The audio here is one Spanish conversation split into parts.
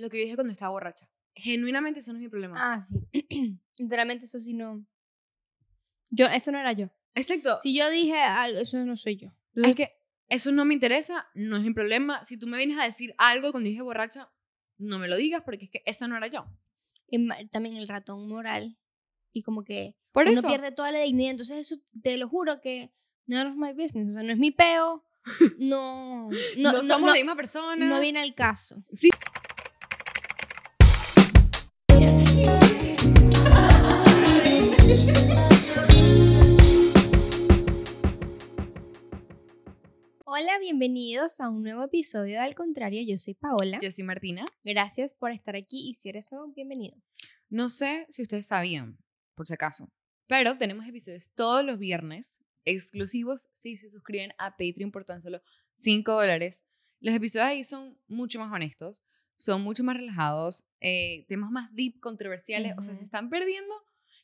lo que yo dije cuando estaba borracha. Genuinamente eso no es mi problema. Ah, sí. Literalmente eso sí no. Yo, eso no era yo. Exacto. Si yo dije algo, eso no soy yo. Es que eso no me interesa, no es mi problema. Si tú me vienes a decir algo cuando dije borracha, no me lo digas porque es que esa no era yo. Y también el ratón moral. Y como que Por uno eso. pierde toda la dignidad. Entonces eso te lo juro que none of my business. O sea, no es mi peo. No. No, No, no, somos no, la misma persona. no viene al caso. Sí. Hola, bienvenidos a un nuevo episodio de Al Contrario. Yo soy Paola. Yo soy Martina. Gracias por estar aquí y si eres nuevo, bienvenido. No sé si ustedes sabían, por si acaso, pero tenemos episodios todos los viernes exclusivos si se suscriben a Patreon por tan solo 5 dólares. Los episodios ahí son mucho más honestos, son mucho más relajados, eh, temas más deep, controversiales, o sea, se están perdiendo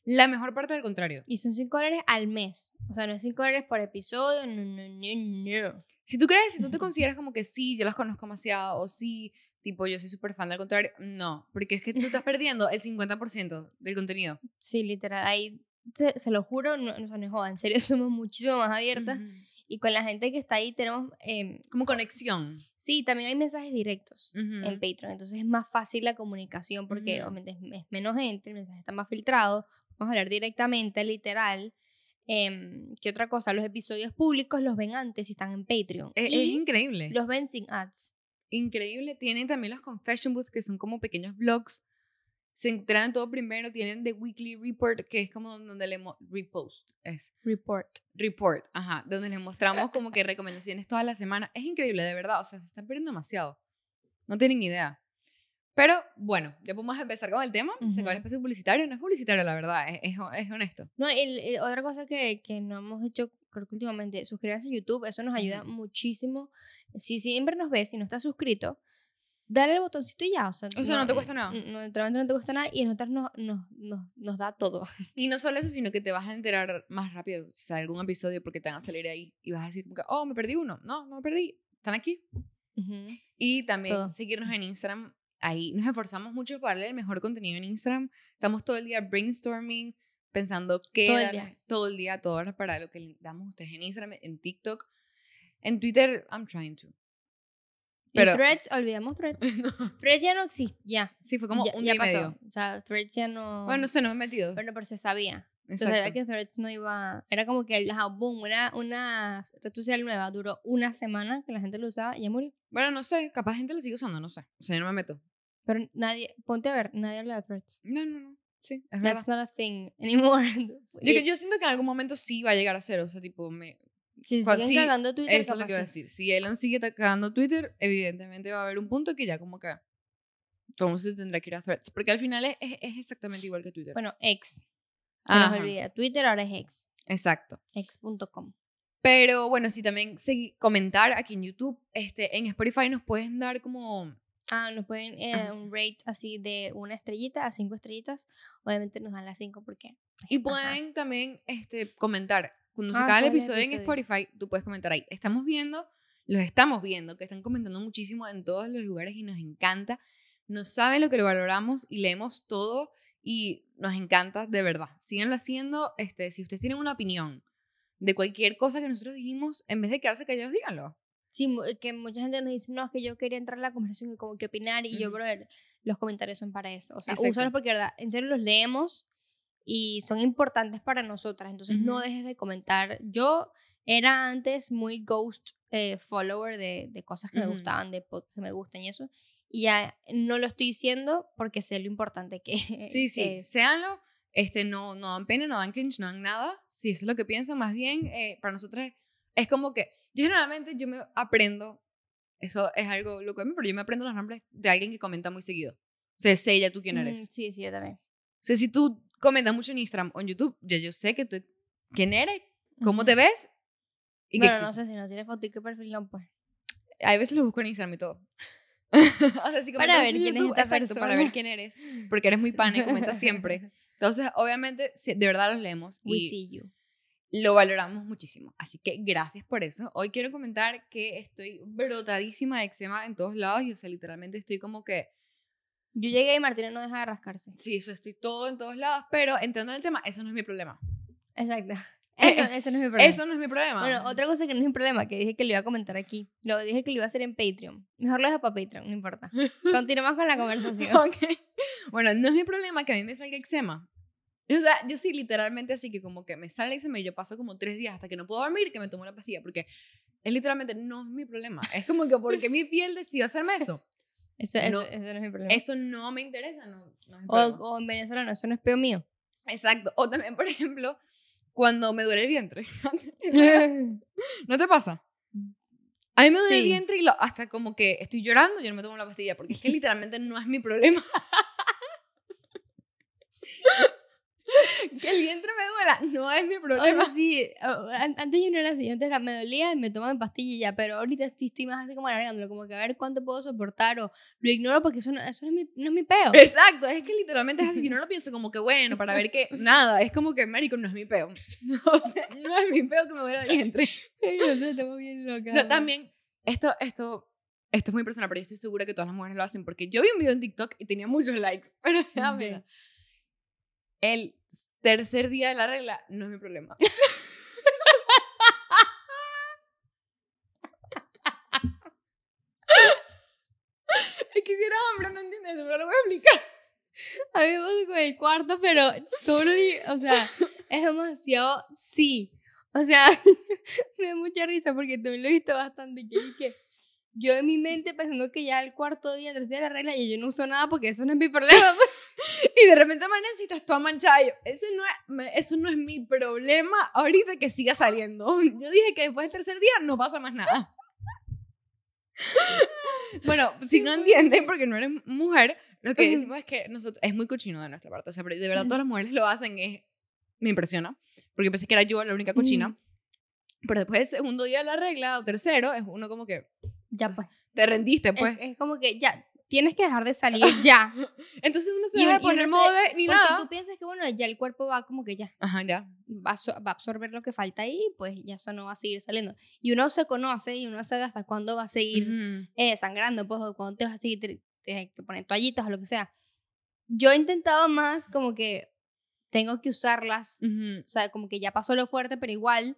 la mejor parte del contrario. Y son 5 dólares al mes. O sea, no es 5 dólares por episodio. No, no, no, no. Si tú crees, si tú te consideras como que sí, yo las conozco demasiado, o sí, tipo, yo soy súper fan del contrario, no, porque es que tú estás perdiendo el 50% del contenido. Sí, literal. Ahí se, se lo juro, no, no, no joda, en serio, somos muchísimo más abiertas. Ujú. Y con la gente que está ahí tenemos. em, Como conexión. sí, también hay mensajes directos Ujú. en Patreon. Entonces es más fácil la comunicación porque Ujú. obviamente es, es menos gente, el mensaje está más filtrado. Vamos a hablar directamente, literal. Em, ¿Qué otra cosa? Los episodios públicos los ven antes y están en Patreon. Es, es y increíble. los ven sin ads. Increíble. Tienen también los confession booths, que son como pequeños blogs. Se enteran todo primero. Tienen The Weekly Report, que es como donde le... Repost. Es. Report. Report. Ajá. Donde les mostramos como que recomendaciones toda la semana. Es increíble, de verdad. O sea, se están perdiendo demasiado. No tienen idea. Pero bueno, ya podemos empezar con el tema. Se acabó el espacio publicitario. No es publicitario, la verdad. Es, es, es honesto. No, el- el- otra cosa que, que no hemos hecho, creo que últimamente, suscribirse a YouTube, eso nos ayuda Ujú. muchísimo. Si siempre nos ves y no estás suscrito, dale el botoncito y ya. O sea, O sea, no te cuesta nada. No, no te cuesta nada y a nosotros nos, nos, nos, nos da todo. Y no solo eso, sino que te vas a enterar más rápido si sale algún episodio porque te van a salir ahí y vas a decir, como que, oh, me perdí uno. No, no me perdí. Están aquí. Ujú. Y también Todo. seguirnos en Instagram. Ahí nos esforzamos mucho para darle el mejor contenido en Instagram. Estamos todo el día brainstorming, pensando qué Todo el día. todo el día, todas para lo que le damos a ustedes en Instagram, en TikTok. En Twitter, I'm trying to. Pero- y Threads, olvidamos Threads. Threads ya no existe, ya. sí, fue como ya, un ya día y pasó. medio. O sea, Threads ya no... Bueno, no sé, no me he metido. Bueno, pero se sabía. Se sabía que Threads no iba... Era como que, ajá, boom, una, una red social nueva. Duró una semana que la gente lo usaba y ya murió. Bueno, no sé, capaz gente lo sigue usando, no sé. O sea, yo no me meto. Pero nadie, ponte a ver, nadie habla de Threads. No, no, no. Sí, es verdad. That's not a thing anymore. Yo, yo siento que en algún momento sí va a llegar a ser, o sea, tipo, me, si siguen sí, cagando Twitter, eso es lo que iba a decir. Si Elon sigue cagando Twitter, evidentemente va a haber un punto que ya como que todo mundo se tendrá que ir a Threads, porque al final es, es, es exactamente igual que Twitter. Bueno, X. Se nos olvida. Twitter ahora es X. exacto. X.com. Pero bueno, sí, también comentar aquí en YouTube, este, en Spotify nos pueden dar como... Ah, nos pueden eh, Ajá. un rate así de una estrellita a cinco estrellitas. Obviamente nos dan las cinco porque. Y ajá. pueden también este, comentar. Cuando se Ah, acabe el ¿cuál episodio en episodio? Spotify, tú puedes comentar ahí. Estamos viendo, los estamos viendo, que están comentando muchísimo en todos los lugares y nos encanta. No saben lo que lo valoramos y leemos todo y nos encanta de verdad. Síganlo haciendo. Este, si ustedes tienen una opinión de cualquier cosa que nosotros dijimos, en vez de quedarse callados, díganlo. Sí, mu- que mucha gente nos dice, no, es que yo quería entrar a la conversación y como que opinar. Y yo, Ujú. brother, los comentarios son para eso. O sea, Exacto. úsalos porque, verdad, en serio los leemos y son importantes para nosotras. Entonces, no Ujú. dejes de comentar. Yo era antes muy ghost eh, follower de, de cosas que me Ujú. gustaban, de podcasts que me gustan y eso. Y ya no lo estoy diciendo porque sé lo importante que Sí, sí, que es. séanlo. Este, no, no dan pena, no dan cringe, no dan nada. Si eso es lo que piensan, más bien, eh, para nosotros es como que, yo generalmente yo me aprendo, eso es algo loco de mí, pero yo me aprendo los nombres de alguien que comenta muy seguido. O sea, sé ya tú quién eres. Mm, sí, sí, yo también. O sea, si tú comentas mucho en Instagram o en YouTube, ya yo sé que tú, quién eres, cómo te ves y que Bueno, no existes. sé si no tiene foto y perfil no, pues. Hay veces lo busco en Instagram y todo. o sea, si Para ver quién es YouTube, esta exacto, para ver quién eres, porque eres muy pana y comentas siempre. Entonces, obviamente, de verdad los leemos We y see you. Lo valoramos muchísimo. Así que gracias por eso. Hoy quiero comentar que estoy brotadísima de eczema en todos lados y, o sea, literalmente estoy como que Yo llegué y Martina no deja de rascarse. Sí, eso estoy todo en todos lados, pero entrando en el tema, eso no es mi problema. Exacto. Eso, eso no es mi problema. Eso no es mi problema. Bueno, otra cosa que no es mi problema, que dije que lo iba a comentar aquí. Lo dije que lo iba a hacer en Patreon. Mejor lo dejo para Patreon, no importa. Continuamos con la conversación. Ok. Bueno, no es mi problema que a mí me salga eczema. O sea, yo sí, literalmente así que como que me sale y yo paso como tres días hasta que no puedo dormir que me tomo la pastilla, porque es literalmente no es mi problema. Es como que porque mi piel decidió hacerme eso. Eso, eso, No, eso no es mi problema. Eso no me interesa, no, no es mi o, o en venezolano, eso no es peo mío. Exacto. O también, por ejemplo, cuando me duele el vientre. ¿No te pasa? A mí me duele el Sí. vientre y lo- hasta como que estoy llorando, yo no me tomo la pastilla, porque es que literalmente no es mi problema. que el vientre me duela, no es mi O problema. sea, sí, antes yo no era así, antes era, me dolía y me tomaba mi pastilla y ya, pero ahorita sí estoy más así como alargándolo, como que a ver cuánto puedo soportar o lo ignoro porque eso no, eso no, es, mi, no es mi peo. Exacto, es que literalmente es así, yo no lo pienso como que bueno, para ver que nada, es como que, marico, no es mi peo. O sea, no es mi peo que me duele el vientre. Ay, no sé, estamos bien locas. No, también, esto, esto, esto es muy personal, pero yo estoy segura que todas las mujeres lo hacen, porque yo vi un video en TikTok y tenía muchos likes, pero me da Ok. pena. El tercer día de la regla no es mi problema. es que si eres hombre no entiendes, pero lo voy a explicar. A mí me pasa con el cuarto, pero solo, o sea, es demasiado sí. O sea, me da mucha risa porque también lo he visto bastante. Que, que yo en mi mente pensando que ya el cuarto día, tercer día de la regla, y yo no uso nada porque eso no es mi problema. Y de repente estás toda manchada. y yo, Ese no es, eso no es mi problema ahorita que siga saliendo. Yo dije que después del tercer día no pasa más nada. Bueno, si no entienden porque no eres mujer, lo que decimos es que nosotros, es muy cochino de nuestra parte. O sea, pero de verdad todas las mujeres lo hacen, es, me impresiona. Porque pensé que era yo la única cochina. Pero después del segundo día de la regla o tercero, es uno como que Ya Pues, pues. te rendiste, Es, pues. es como que ya, tienes que dejar de salir ya. Entonces uno se y un- y poner se- mode ni Porque nada. tú piensas que, bueno, ya el cuerpo va como que ya. Ajá, ya. va a, va a absorber lo que falta ahí, pues ya eso no va a seguir saliendo. Y uno se conoce y uno sabe hasta cuándo va a seguir Ujú. eh, sangrando, pues, o cuándo te vas a seguir te- te- que poner toallitas o lo que sea. Yo he intentado más como que tengo que usarlas, Ujú. o sea, como que ya pasó lo fuerte, pero igual.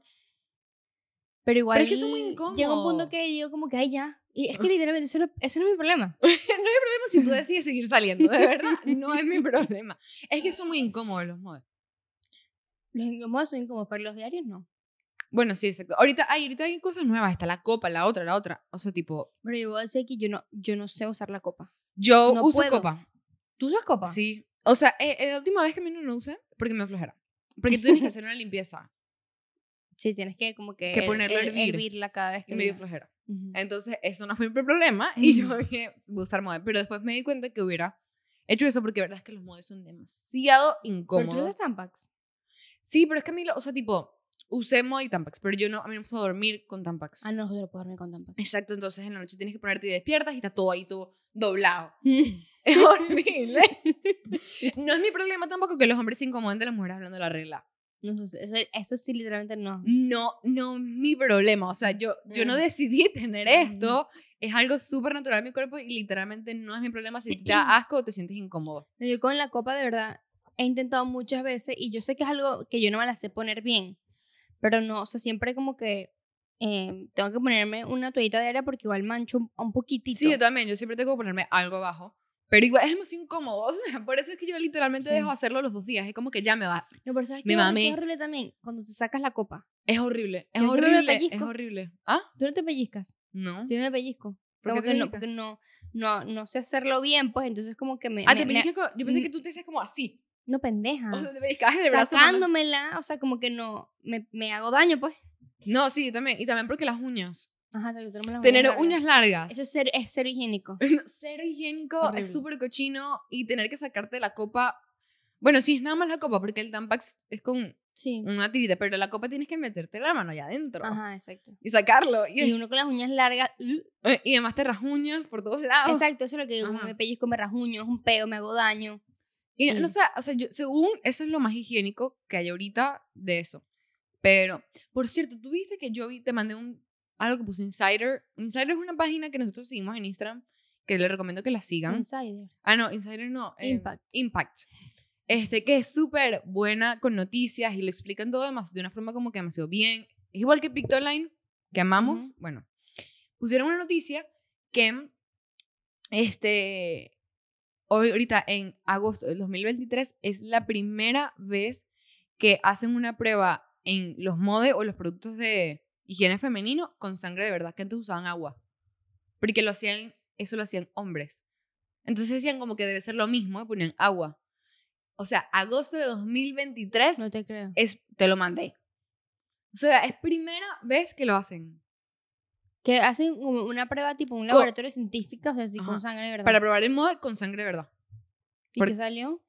Pero igual. Pero es que eso es muy Llega un punto que digo como que, ay, ya. Y es que literalmente ese no, ese no es mi problema. no hay problema si tú decides seguir saliendo, de verdad, no es mi problema. Es que son muy incómodos los modos. Los incómodos son incómodos, pero los diarios no. Bueno, sí, exacto. Ahorita hay, ahorita hay cosas nuevas, está la copa, la otra, la otra. O sea, tipo, Pero yo voy a decir que yo no, yo no sé usar la copa. yo No uso puedo. copa. ¿Tú usas copa? Sí. O sea, eh, eh, la última vez que a mí no lo usé, porque me flojera. Porque tú tienes que hacer una limpieza Sí, tienes que como que, Que ponerlo a her- hervir. hervirla cada vez que y me dio flojera. Ujú. Entonces, eso no fue mi problema. Y yo dije, voy a usar modes. Pero después me di cuenta que hubiera hecho eso porque la verdad es que los modes son demasiado ¿Pero tú incómodos. usas Tampax? Sí, pero es que a mí, lo- o sea, tipo, usé Mod y Tampax, pero yo no, a mí no me gusta dormir con Tampax. Ah, no, yo no puedo dormir con Tampax. Exacto, entonces en la noche tienes que ponerte y despiertas y está todo ahí todo doblado. Es horrible. No es mi problema tampoco que los hombres se incomoden de las mujeres hablando de la regla. No sé, eso, eso sí, literalmente no. No, no es mi problema. O sea, yo, yo no Mm. decidí tener esto. Es algo súper natural en mi cuerpo y literalmente no es mi problema si te da asco o te sientes incómodo. Yo con la copa de verdad he intentado muchas veces y yo sé que es algo que yo no me la sé poner bien, pero no, o sea, siempre como que eh, tengo que ponerme una toallita de aire porque igual mancho un, un poquitito. Sí, yo también. Yo siempre tengo que ponerme algo abajo. Pero igual es demasiado incómodo. O sea, por eso es que yo literalmente Sí. dejo hacerlo los dos días. Es como que ya me va. No, pero ¿sabes Me qué es horrible también? Cuando te sacas la copa. Es horrible. Es Yo siempre me horrible. Es horrible. ¿Ah? ¿Tú no te pellizcas? No. Sí me pellizco. ¿Por qué te no, pellizcas? porque no, no, no sé hacerlo bien, pues entonces como que me... Ah, me- te pellizcas Yo pensé mm. que tú te hacías como así. no, pendeja. O sea, te pellizcabas en el brazo. Sacándomela, o sea, como que no, me, me hago daño, pues. No, sí, yo también. Y también porque las uñas. Ajá, o sea, que tenemos las Tener largas. uñas largas. Eso es cero, es cero higiénico. Cero higiénico, Horrible. es súper cochino. Y tener que sacarte la copa. Bueno, sí, es nada más la copa, porque el Tampax es con Sí. una tirita, pero la copa tienes que meterte la mano allá adentro. Ajá, exacto. Y sacarlo. Y, Y uno con las uñas largas. uh, eh, y además te rajuñas por todos lados. Exacto, eso es lo que digo. Ajá. Me pellizco, me rajuño, es un peo, me hago daño. Y Mm. no sé, o sea, yo, según eso es lo más higiénico que hay ahorita de eso. Pero, por cierto, tú viste que yo vi, te mandé un, algo que puso Insider. Insider es una página que nosotros seguimos en Instagram que les recomiendo que la sigan. Insider. Ah, no, Insider no. eh, Impact. Impact. Este, que es súper buena con noticias y lo explican todo demás de una forma como que demasiado bien. Es igual que Pictoline, que amamos. Bueno, pusieron una noticia que, este, hoy- ahorita en agosto del 2023 es la primera vez que hacen una prueba en los modes o los productos de higiene femenino con sangre de verdad, que antes usaban agua. Porque lo hacían, eso lo hacían hombres. Entonces decían como que debe ser lo mismo y ponían agua. O sea, agosto de 2023 No te creo. es, te lo mandé. O sea, es primera vez que lo hacen. Que hacen como una prueba tipo un Co- laboratorio científico, o sea, así Ajá. con sangre de verdad. Para probar el modo con sangre de verdad. ¿Y qué salió?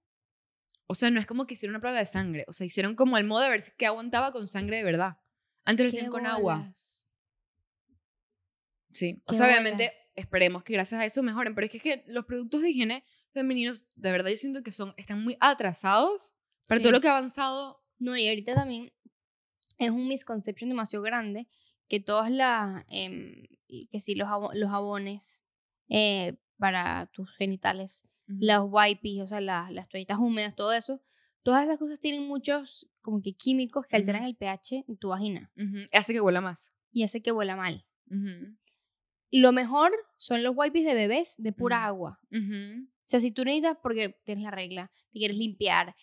O sea, no es como que hicieron una prueba de sangre. O sea, hicieron como el modo de ver si que aguantaba con sangre de verdad. Antes lo ¿Qué hacían con agua. bolas? Sí. O sea, obviamente bolas. esperemos que gracias a eso mejoren. Pero es que, es que los productos de higiene femeninos, de verdad yo siento que son, están muy atrasados para todo Sí. lo que ha avanzado. No, y ahorita también es un misconception demasiado grande que todas las, y que sí, los, jabo- los jabones eh, para tus genitales, los wipes, o sea, las, las toallitas húmedas, todo eso, todas esas cosas tienen muchos como que químicos que alteran el pH en tu vagina Ujú, Hace que huela más. y hace que huela mal. Lo mejor son los wipes de bebés de pura agua. O sea, si tú necesitas, porque tienes la regla, te quieres limpiar,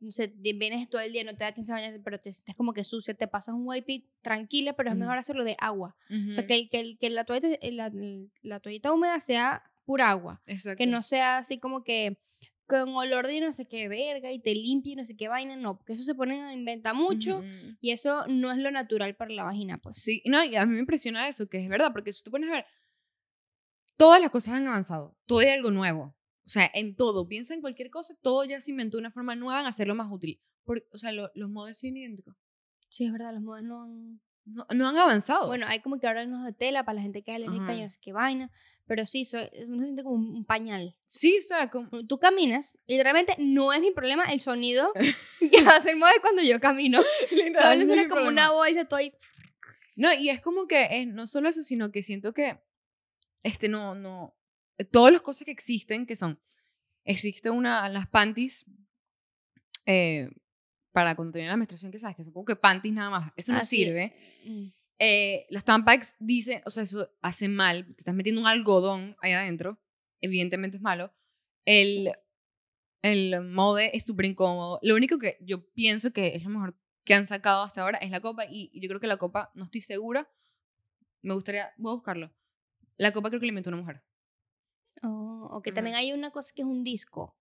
no sé, te vienes todo el día, no te da chance de bañarte, pero te sientes como que sucia, te pasas un wipe tranquila, pero es mejor hacerlo de agua. O sea, que, el- que, que la, toallita, eh, la, la toallita húmeda sea pura agua. Exacto. Que no sea así como que con olor de no sé qué verga y te limpie y no sé qué vaina, no, porque eso se ponen a inventar mucho y eso no es lo natural para la vagina, pues. Sí, no, y a mí me impresiona eso, que es verdad, porque si tú pones a ver, todas las cosas han avanzado, todo hay algo nuevo. O sea, en todo, piensa en cualquier cosa, todo ya se inventó una forma nueva en hacerlo más útil. Por- o sea, lo- los modos son idénticos. Sí, es verdad, los modos no han... No, no han avanzado. Bueno, hay como que ahora unos de tela para la gente que es alérgica y no sé qué vaina, pero sí, so- uno se siente como un un pañal. sí, o sea, como, Tú caminas, literalmente no es mi problema el sonido que hace el mueve cuando yo camino. literal, No, no suena es como problema. una bolsa, estoy... No, y es como que es no solo eso, sino que siento que este no, no, todas las cosas que existen, que son, existe una, las panties, eh, para cuando te viene la menstruación, que sabes que son como que panties nada más, eso no sirve. Mm. Eh, las Tampax dicen, o sea, eso hace mal, te estás metiendo un algodón ahí adentro, evidentemente es malo. El, el mode es súper incómodo. Lo único que yo pienso que es lo mejor que han sacado hasta ahora es la copa y, yo creo que la copa, no estoy segura, me gustaría, voy a buscarlo. La copa creo que la inventó una mujer. Oh, ok, también hay una cosa que es un disco.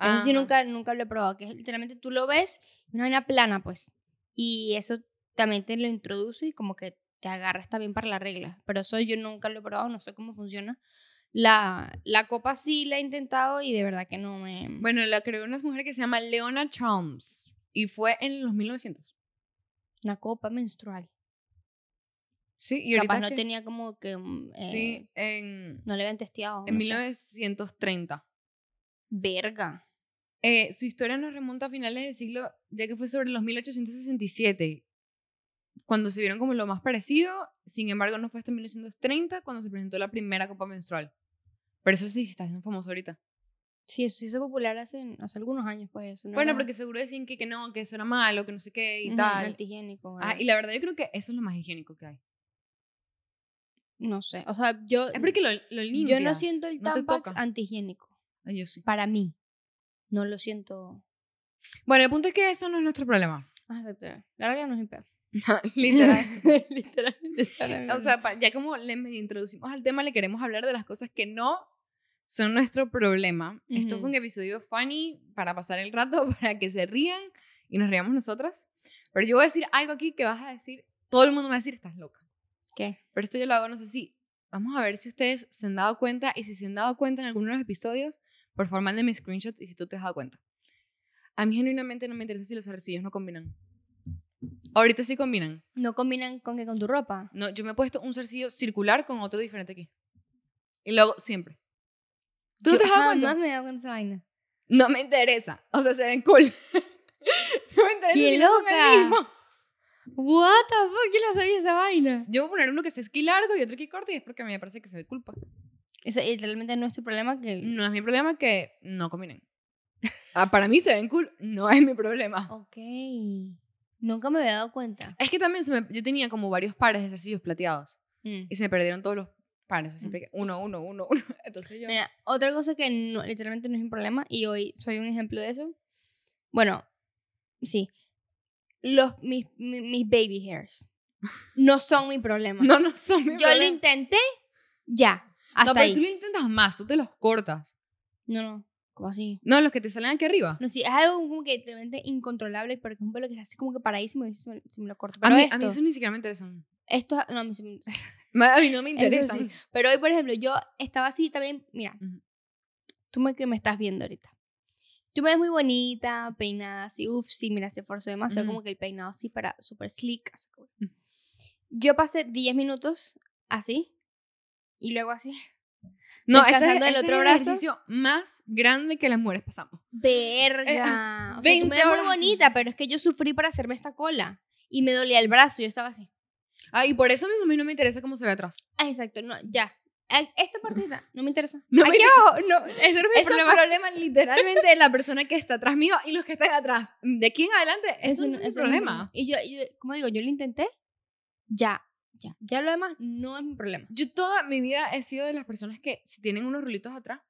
Eso sí nunca, nunca lo he probado, que es literalmente tú lo ves, una vaina plana, pues. Y eso también te lo introduce y como que te agarras también para la regla. Pero eso yo nunca lo he probado, no sé cómo funciona. La, la copa sí la he intentado y de verdad que no me... Bueno, la creó una mujer que se llama Leona Chalms y fue en los 1900. Una copa menstrual. Sí, y ahorita Capaz no que- tenía como que... mm, eh, Sí, en, No le habían testeado. en no sé. 1930. Verga. Eh, su historia nos remonta a finales del siglo, ya que fue sobre los 1867, cuando se vieron como lo más parecido. Sin embargo, no fue hasta 1930 cuando se presentó la primera copa menstrual. Pero eso sí está siendo famoso ahorita. Sí, eso se hizo popular hace, hace algunos años, pues. Eso no bueno, era- porque seguro decían que, que no, que eso era malo, que no sé qué y Ujú, tal. Antihigiénico. Ah, y la verdad yo creo que eso es lo más higiénico que hay. No sé. O sea, yo... Es porque lo, lo limpias. Yo no siento el no Tampax antihigiénico. Ah, yo sí. Para mí. No lo siento. Bueno, el punto es que eso no es nuestro problema. Ah. La verdad no es mi peor. Literal. Literalmente. O sea, ya como le introducimos al tema, le queremos hablar de las cosas que no son nuestro problema. Esto fue un episodio funny para pasar el rato, para que se rían y nos riamos nosotras. Pero yo voy a decir algo aquí que vas a decir, todo el mundo me va a decir, estás loca. ¿Qué? Pero esto yo lo hago, no sé si, vamos a ver si ustedes se han dado cuenta y si se han dado cuenta en alguno de los episodios, por favor mándenme screenshot y si tú te has dado cuenta. A mí genuinamente no me interesa si los arrecillos no combinan. Ahorita sí combinan. ¿No combinan con qué? ¿Con tu ropa? No, yo me he puesto un zarcillo circular con otro diferente aquí. Y lo hago siempre. ¿Tú no Yo te has dado cuenta? me he dado cuenta esa vaina. No me interesa. O sea, se ven cool. no me interesa ¡Qué si no son el loca! mismo. What the fuck? ¿Quién lo sabía esa vaina? Yo voy a poner uno que sea esquí largo y otro que corto y es porque a mí me parece que se ve culpa. Ese literalmente es nuestro problema que... No es mi problema que no combinen. Ah, para mí se ven cool, no es mi problema. Ok. Nunca me había dado cuenta. Es que también se me- yo tenía como varios pares de zarcillos plateados Mm. y se me perdieron todos los pares. siempre que uno, uno, uno, uno. Entonces yo... Mira, otra cosa que no, literalmente no es mi problema y hoy soy un ejemplo de eso. Bueno, sí. Los, mis, mi- mis baby hairs no son mi problema. No, no son mi Yo lo problema. intenté, ya. Hasta No, pero ahí. tú lo intentas más, tú te los cortas. No, no. ¿Cómo así? No, los que te salen aquí arriba. No, sí, es algo como que literalmente incontrolable, es un pelo que es así como que paradísimo y si me, si me lo corto. A Pero mí, esto, a mí eso ni siquiera me interesan. esto, no, a mí sí me interesa. A mí no me interesan. sí. Pero hoy, por ejemplo, yo estaba así también, mira, Ujú. tú me, que me estás viendo ahorita. Tú me ves muy bonita, peinada así, uff, sí, mira, se esforzó demasiado, Ujú. como que el peinado así para, súper slick. así como- Ujú. Yo pasé 10 minutos así, y luego así, No, ese es, ese otro el brazo. ejercicio más grande que las mujeres pasamos. verga. o sea, tú 20 me ves muy bonita, pero es que yo sufrí para hacerme esta cola, y me dolía el brazo, yo estaba así. Ah, y por eso mismo a mí no me interesa cómo se ve atrás. Ah, exacto, no, ya. Esta partita no me interesa. No me Aquí inter- abajo, no, eso no es mi Ese es el problema. problema literalmente de la persona que está atrás mío y los que están atrás. De aquí en adelante, eso, no es eso problema. Y yo, yo, como digo, yo lo intenté, ya, ya. Ya lo demás no es mi problema. Yo toda mi vida he sido de las personas que si tienen unos rulitos atrás,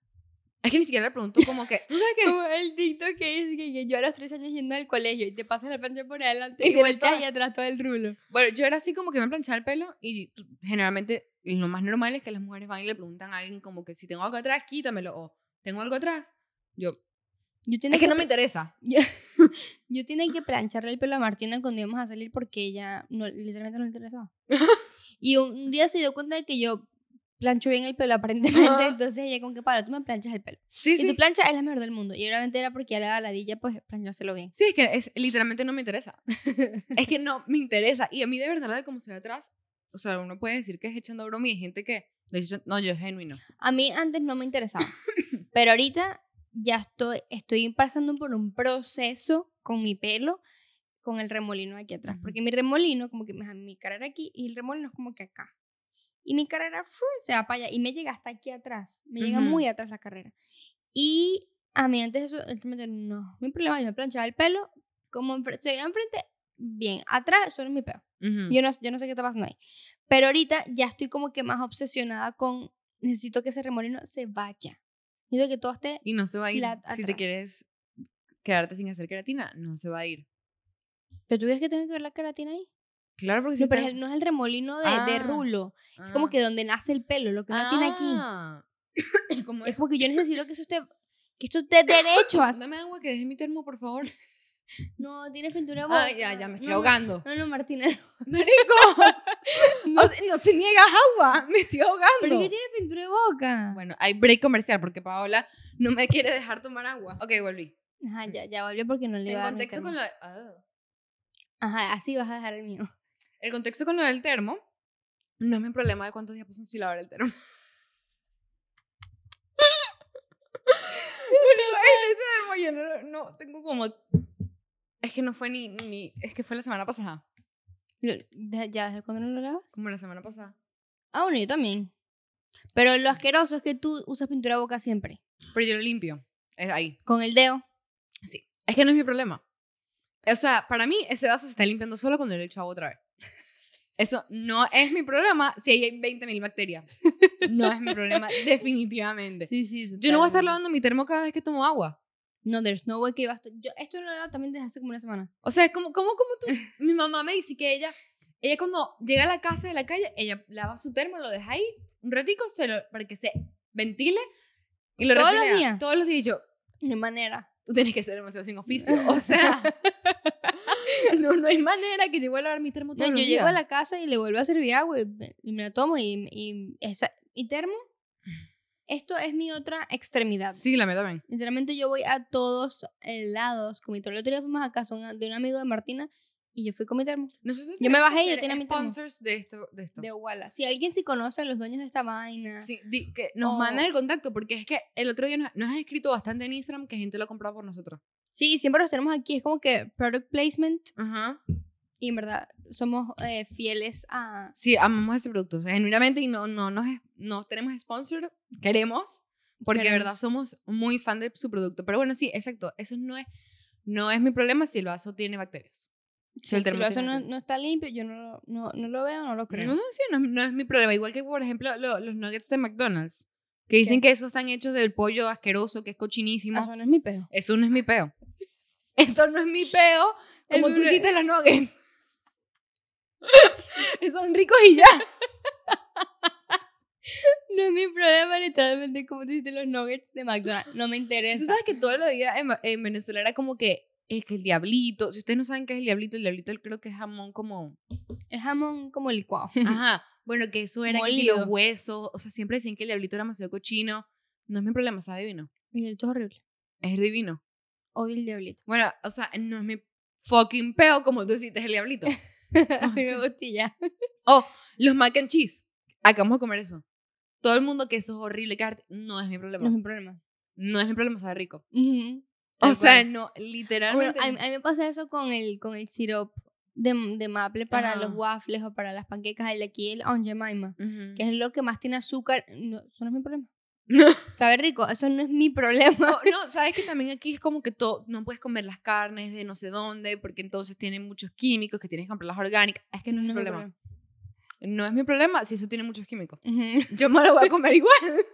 es que ni siquiera le pregunto como que, ¿tú sabes qué? Como el TikTok que dice que, que yo a los tres años yendo al colegio y te pasas la plancha por adelante Y y, vueltas toda- y atrás todo el rulo. Bueno, yo era así como que me planchaba el pelo y generalmente lo más normal es que las mujeres van y le preguntan a alguien como que si tengo algo atrás, quítamelo o tengo algo atrás. Yo, Yo es que no me interesa. Yo, tenía que plancharle el pelo a Martina cuando íbamos a salir porque ella no, literalmente no le interesaba. y un, día se dio cuenta de que yo plancho bien el pelo aparentemente, entonces ella con que para, tú me planchas el pelo. Sí, Y sí. tu plancha es la mejor del mundo. Y obviamente era porque ya le daba la ladilla, pues planchárselo bien. Sí, es que es, literalmente no me interesa. es que no me interesa. Y a mí de verdad lo de cómo se ve atrás, o sea, uno puede decir que es echando broma y hay gente que no, yo es genuino. A mí antes no me interesaba, pero ahorita ya estoy, estoy pasando por un proceso con mi pelo, con el remolino aquí atrás, Ujú. porque mi remolino, como que me- mi cara era aquí y el remolino es como que acá. Y mi carrera se va para allá y me llega hasta aquí atrás, me llega Ujú. muy atrás la carrera. Y a mí antes eso, realmente no, mi problema, yo me planchaba el pelo, como se veía enfrente, bien, atrás, eso es mi pelo. Ujú. Yo no, yo no sé qué está pasando ahí. Pero ahorita ya estoy como que más obsesionada con necesito que ese remolino se vaya. Que todo esté. y no se va a ir. Si te quieres quedarte sin hacer queratina, no se va a ir. ¿Pero tú crees que tengo que ver la queratina ahí? Claro, porque si No, pero está- es el- no es el remolino de, de Ah. rulo. Es como Ah. que donde nace el pelo, lo que no tiene aquí. Ah. ¿Cómo Es como que yo necesito que eso esté. Que esto esté derecho. Dame agua que deje mi termo, por favor. No, tiene pintura de Ah, ya, ya, me estoy No, no, ahogando. No, no, Martina. ¡Marico! no. no se niega agua, me estoy ahogando. ¿Pero qué tiene pintura de boca? Bueno, hay break comercial porque Paola no me quiere dejar tomar agua. Ok, volví. Ajá, ya, ya volvió porque no le iba a dar contexto con lo, ah. Ajá, así vas a dejar el mío. el contexto con lo del termo no es mi problema de cuántos días pasan sin lavar el termo. Pero el termo yo no, no tengo como es que no fue ni, ni es que fue la semana pasada, Lo- ¿Ya desde cuándo no lo lavas? como la semana pasada. Ah, bueno, yo también. Pero lo asqueroso es que tú usas pintura boca siempre. Pero yo lo limpio. Es ahí. Con el dedo. Sí. Es que no es mi problema. O sea, para mí ese vaso se está limpiando solo cuando le echo agua otra vez. Eso no es mi problema si ahí hay 20.000 bacterias. No es mi problema, definitivamente. Sí, sí. Yo no voy a estar lavando mi termo cada vez que tomo agua. No, there's no way que iba a estar. Yo, esto lo lavado también desde hace como una semana. O sea, como, como, como tú. Mi mamá me dice que ella, ella cuando llega a la casa de la calle, ella lava su termo, lo deja ahí un ratico se lo, para que se ventile y lo ¿Todos los días? Todos los días. Y yo, No hay manera. tú tienes que ser demasiado sin oficio. O sea, no, no hay manera que yo voy a lavar mi termo No, todos yo los llego a la casa y le vuelvo a servir agua y, y me la tomo y, y esa, mi termo. Esto es mi otra extremidad. Sí, la mía también. Literalmente yo voy a todos lados con mi termo. El otro día fuimos a casa de un amigo de Martina y yo fui con mi termo. Nosotros Yo me bajé y yo tenía mi termo. sponsors de esto. De esto. De Walla. Si alguien sí conoce a los dueños de esta vaina. Sí, di- que nos O- mandan el contacto porque es que el otro día nos, nos has escrito bastante en Instagram que gente lo ha comprado por nosotros. Sí, siempre los tenemos aquí. Es como que product placement. Ajá. Y en verdad somos eh, fieles a... Sí, amamos ese producto. o sea, genuinamente y no, no, no, no tenemos sponsor, queremos, porque de verdad Queremos. somos muy fan de su producto. Pero bueno, sí, exacto. Eso no es, no es mi problema si el vaso tiene bacterias. Si el el termo vaso tiene no, no está limpio, yo no, lo- no, no lo veo, no lo creo. No, sí, no, es- no es mi problema. Igual que, por ejemplo, lo- los nuggets de McDonald's, que dicen que esos están hechos del pollo asqueroso, que es cochinísimo. Eso no es mi peo. Eso no es mi peo. Eso no es mi peo, como tú hiciste los nuggets. Son ricos y ya. No es mi problema, literalmente, como tú hiciste los nuggets de McDonald's. No me Tú interesa. sabes que toda la vida en, en Venezuela era como que es que el diablito. Si ustedes no saben qué es el diablito, el diablito creo que es jamón como. El jamón como licuado. Ajá. Bueno, que eso era que si los Molido. huesos. O sea, siempre decían que el diablito era demasiado cochino. No es mi problema, sabe divino. El es horrible. Es divino. Odio el diablito. Bueno, o sea, no es mi fucking peo como tú hiciste el diablito. A mí me gusta y ya. Los mac and cheese. Acabamos de comer eso. Todo el mundo que eso es horrible, que no es mi problema. No es mi problema. No es mi problema, sabe rico. Ujú. O Tal sea, no, Bueno, literalmente. a, mí- a mí me pasa eso con el, con el syrup de, de maple para Ajá. los waffles o para las panquecas. El de aquí, el Aunt Jemima, Ujú. que es lo que más tiene azúcar. No, eso no es mi problema. Sabe rico, eso no es mi problema. No, no, sabes que también aquí es como que todo, no puedes comer las carnes de no sé dónde, porque entonces tienen muchos químicos, que tienes que comprar las orgánicas. Es que no, es mi problema. No es mi problema si eso tiene muchos químicos. Ujú. Yo me lo voy a comer igual.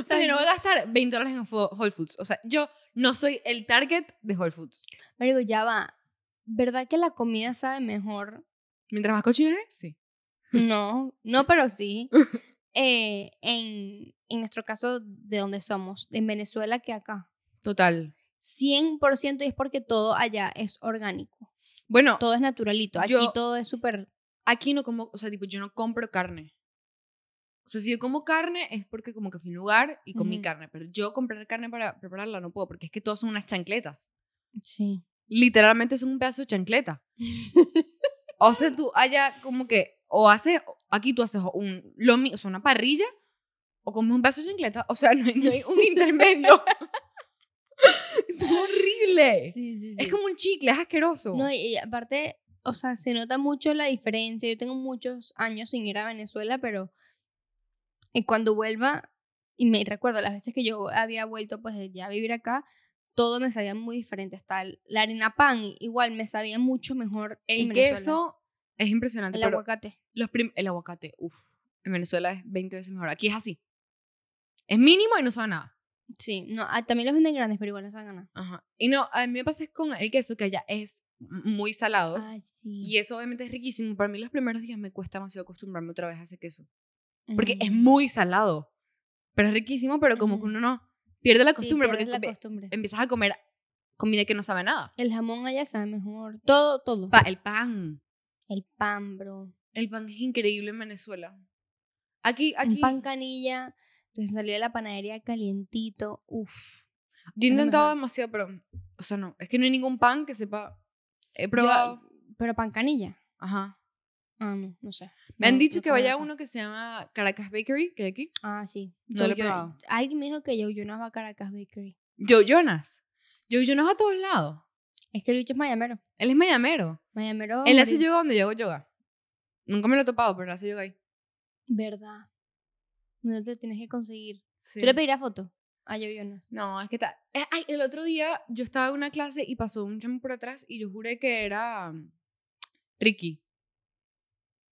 o sea, yo no voy a gastar 20 dólares en Whole Foods. O sea, yo no soy el target de Whole Foods. Marico, ya va. ¿Verdad que la comida sabe mejor? Mientras más cochina es, sí. No, no, pero sí. Eh, en, en nuestro caso, de donde somos, en Venezuela que acá. Total. 100% y es porque todo allá es orgánico. Bueno, Todo es naturalito. Aquí Yo- todo es súper... aquí no como, o sea, tipo, yo no compro carne. O sea, si yo como carne es porque como que fui a un lugar y comí Ujú. carne, pero yo comprar carne para prepararla no puedo, porque es que todas son unas chancletas. Sí. Literalmente son un pedazo de chancleta. o sea, tú allá como que, o haces, aquí tú haces un lomi, o sea, una parrilla, o comes un pedazo de chancleta, o sea, no hay, no hay un intermedio. es horrible. Sí, sí, Es como un chicle, es asqueroso. No, y, y aparte, o sea, se nota mucho la diferencia. Yo tengo muchos años sin ir a Venezuela, pero eh, cuando vuelva, y me recuerdo las veces que yo había vuelto pues ya a vivir acá, todo me sabía muy diferente. Hasta el- la harina pan, igual me sabía mucho mejor. en el queso es impresionante, el pero aguacate. Los el aguacate, uff, en Venezuela es 20 veces mejor. Aquí es así. Es mínimo y no sabe nada. Sí, no, ah, también los venden grandes, pero igual no saben nada. Ajá. Y no, a mí me pasa es con el queso que allá es muy salado. Ay, sí. Y eso obviamente es riquísimo. Para mí los primeros días me cuesta demasiado acostumbrarme otra vez a ese queso. Porque es Ujú. muy salado. Pero es riquísimo, pero como que uno no pierde la Sí, costumbre porque pierdes la costumbre. empiezas a comer comida que no sabe nada. El jamón allá sabe mejor. Todo, todo. Pa- el pan. el pan, bro. El pan es increíble en Venezuela. Aquí, aquí. Un pan canilla, recién salió de la panadería calientito. Uf. Yo he intentado demasiado, pero. O sea, no. Es que no hay ningún pan que sepa. He Yo- probado. pero pan canilla. Ajá. Ah, no, no sé. Me han No, dicho no que vaya uno que se llama Caracas Bakery, que hay aquí. Ah, sí. No lo he Yo- probado. Alguien me dijo que yo, yo no va a Caracas Bakery. Joe Jonas. Joe Jonas a todos lados. Es que el bicho es mayamero. Él es mayamero. Mayamero. Él hace yoga donde yo hago yoga. Nunca me lo he topado, pero hace yoga ahí. Verdad. No te tienes que conseguir. Sí. Tú le pedirás foto a Jonas. No, es que está. eh, Ay, el otro día yo estaba en una clase y pasó un chamo por atrás y yo juré que era um, Ricky.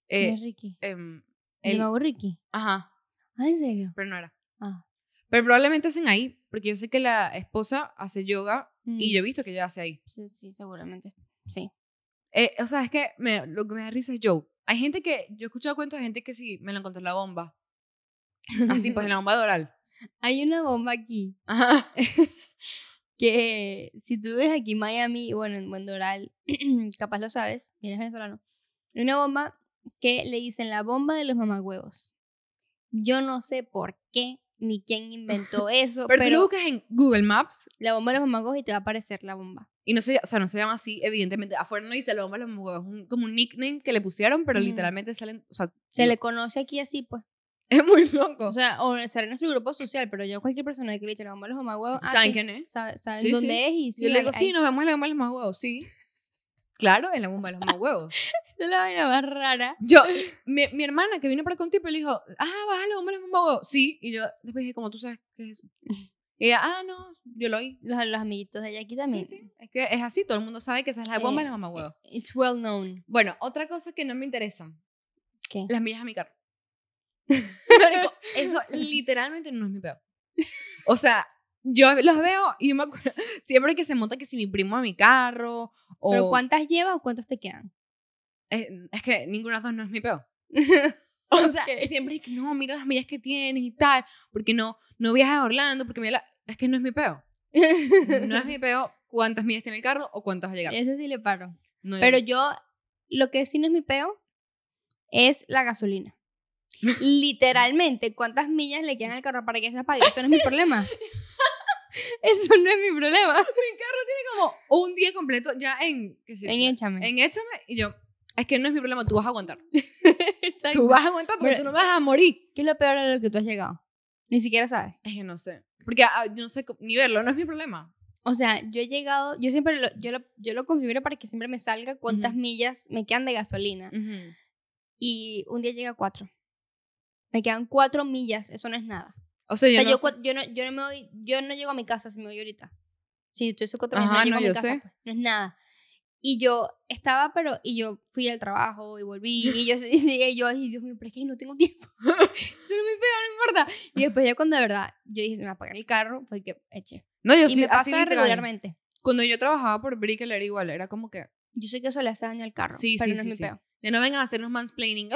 ¿Quién Eh, es Ricky? em, ¿El nuevo Ricky? ajá, Ah, ¿en serio? pero no era. Ah. Pero probablemente hacen ahí, porque yo sé que la esposa hace yoga y mm, yo he visto que ella hace ahí. Sí, sí, seguramente. Sí. Eh, o sea, es que me- lo que me da risa es Joe. Hay gente que, yo he escuchado cuentos de gente que sí, me lo encontró en la bomba. Así, pues en la bomba de oral. Hay una bomba aquí Ajá. que si tú ves aquí Miami, bueno, en Buen Doral, capaz lo sabes, vienes venezolano, hay una bomba que le dicen la bomba de los mamagüevos. Yo no sé por qué ni quién inventó eso, Pero, pero, tú lo buscas en Google Maps la bomba de los mamagüevos y te va a aparecer la bomba. y no se, o sea, no se llama así, evidentemente. Afuera no dice la bomba de los huevos, es un- como un nickname que le pusieron, pero Ujú. literalmente salen, o sea, Se no- le conoce aquí así, pues. es muy loco. O sea, o será en nuestro grupo social, pero yo cualquier persona que le eche la bomba de los mamagüevos, ah, ¿Saben quién es? sabe- saben Sí, dónde sí. es y sí, yo le digo, sí, nos vemos en la bomba de los huevos, sí. Claro, es la bomba de los mamahuevos. Es la vaina más rara. Yo, mi, mi hermana que vino para contigo le dijo, ah, baja la bomba de los mamahuevos. Sí, y yo después dije, como tú sabes qué es eso. Y ella, ah, no, yo lo oí. Los, los amiguitos de ella aquí también. Sí, sí. Es que es así, todo el mundo sabe que esa es la bomba de los mamahuevos. It's well known. Bueno, otra cosa que no me interesa, ¿Qué? las millas a mi carro. Eso literalmente no es mi peor. O sea, yo los veo y yo me acuerdo, siempre que se monta que si mi primo a mi carro o... ¿Pero cuántas llevas o cuántas te quedan? Es, es que ninguna de las dos no es mi peor. O sea, Ok. siempre es que no, mira las millas que tienes y tal, porque no, no viajas a Orlando, porque mira, la- es que no es mi peor. No es mi peor cuántas millas tiene el carro o cuántas va a llegar. Eso sí le paro. No, Pero yo, lo que sí no es mi peo es la gasolina. Literalmente, ¿cuántas millas le quedan al carro para que se apague? Eso no es mi problema. Eso no es mi problema. mi carro tiene como un día completo ya en... qué En échame. En échame y yo, es que no es mi problema, tú vas a aguantar. Exacto. Tú vas a aguantar porque Pero- tú no vas a morir. ¿Qué es lo peor a lo que tú has llegado? Ni siquiera sabes. Es que no sé. Porque ah, yo no sé ni verlo, no es mi problema. O sea, yo he llegado, yo siempre lo, yo lo, yo lo configuro para que siempre me salga cuántas Ujú. millas me quedan de gasolina. Y un día llega a cuatro. Me quedan cuatro millas, eso no es nada. O sea, O yo, sea, no yo, sé- yo, no, yo, no me voy, yo no llego a mi casa si me voy ahorita. Si tú cuatro Ajá, millas, no no, llego a mi casa. sé. pues, no es nada. Y yo estaba, pero, y yo fui al trabajo y volví, y yo, y, y yo, ay, Dios mío, pero es que no tengo tiempo. Eso no me pega, no importa. Y después ya cuando de verdad, yo dije, se me va a apagar el carro, fue que eché. No, yo y sí, me pasa literal. regularmente. Cuando yo trabajaba por Brickell era igual, era como que, Yo sé que eso le hace daño al carro, Sí, pero sí, no sí, es mi sí. peo. ya no vengan a hacernos mansplaining.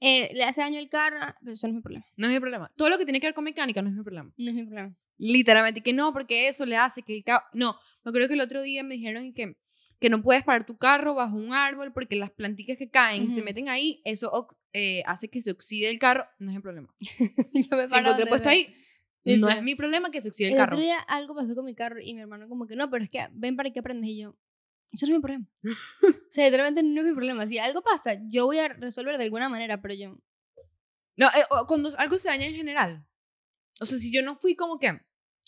Eh, le hace daño al carro, pero eso no es mi problema. No es mi problema. Todo lo que tiene que ver con mecánica no es mi problema. No es mi problema. Literalmente, que no, porque eso le hace que el carro... No, me acuerdo que el otro día me dijeron que, que no puedes parar tu carro bajo un árbol porque las plantitas que caen y se meten ahí, eso eh, hace que se oxide el carro. No es el problema. Yo me Si encontré puesto ahí, no Literal. es mi problema que se oxide el, El carro. otro día algo pasó con mi carro y mi hermano como que no, pero es que ven para que aprendes y yo, eso no es mi problema. o sea, literalmente no es mi problema. Si algo pasa, yo voy a resolver de alguna manera, pero yo, No, eh, cuando algo se daña en general. O sea, si yo no fui como que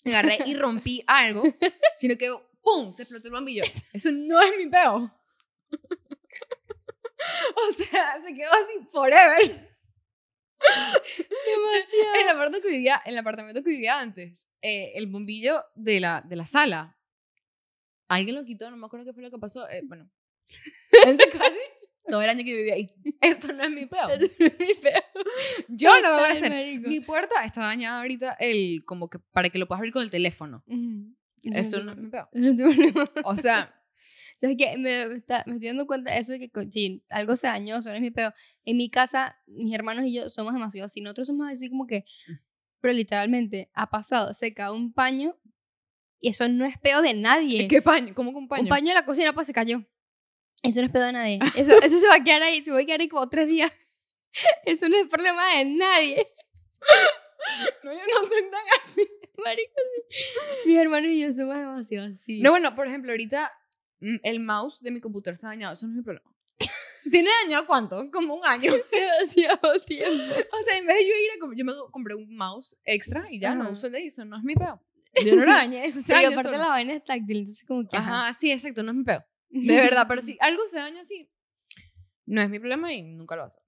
agarré y rompí algo, sino que ¡pum! se explotó el bombillo. Eso no es mi peo. o sea, se quedó así forever. demasiado. En el apartamento que vivía, en el apartamento que vivía antes, eh, el bombillo de la, de la sala, alguien lo quitó, no me acuerdo qué fue lo que pasó. eh, bueno, eso casi todo el año que vivía ahí. Eso no es mi peo. Eso no es mi peo. Yo no me voy a hacer. Mi puerta está dañada ahorita, el, como que para que lo puedas abrir con el teléfono. Ujú. Eso es no es. Eso no es mi problema. O sea, ¿Sabes qué? Me, está- me estoy dando cuenta de eso de que si algo se dañó, eso no es mi peo. En mi casa, mis hermanos y yo somos demasiado así. Nosotros somos así como que, pero literalmente, ha pasado, se cae un paño y eso no es peo de nadie. ¿qué paño? ¿Cómo que un paño? Un paño de la cocina, pues se cayó. Eso no es pedo de nadie. Eso, eso se va a quedar ahí, se va a quedar ahí como tres días. Eso no es problema de nadie. No, yo no soy tan así. Marico, sí. Mis hermanos y yo somos demasiado así. No, bueno, por ejemplo, ahorita mm, el mouse de mi computadora está dañado. Eso no es mi problema. ¿Tiene dañado cuánto? Como un año. demasiado tiempo. O sea, en vez de yo ir a comprar, yo me compré un mouse extra y ya no Ajá. uso el de. Eso no es mi peo. Yo no lo dañé. Eso dañó aparte solo. la vaina es táctil, entonces como que... ajá. Ajá, sí, exacto. No es mi peo. De verdad, pero si algo se daña así, no es mi problema y nunca lo va a hacer.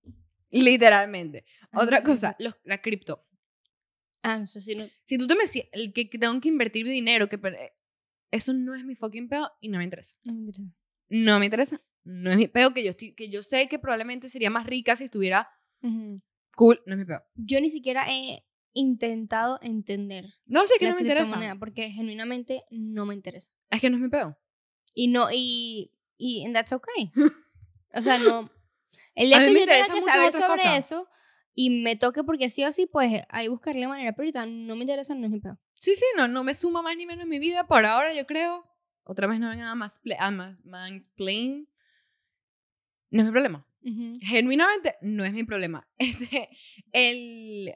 Literalmente. Otra cosa, los, la cripto. Ah, no sé si no... Si tú te me decías, el que, tengo que invertir mi dinero, que eh, eso no es mi fucking peo y no me interesa. no me interesa. No me interesa. No es mi peo que yo, estoy, que yo sé que probablemente sería más rica si estuviera Ujú. cool. No es mi peo. Yo ni siquiera he intentado entender No sé, es que la no me interesa. porque genuinamente no me interesa. Es que no es mi peo. Y no, y, y and that's okay. O sea, no. El A día mí que yo tenga que saber sobre cosas. eso y me toque porque sí o sí, pues ahí buscarle manera. Pero ahorita no me interesa, no es mi peor. Sí, sí, no, no me suma más ni menos en mi vida. Por ahora, yo creo. Otra vez no vengan a más a más mansplain. No es mi problema. Genuinamente, no es mi problema. Este, el...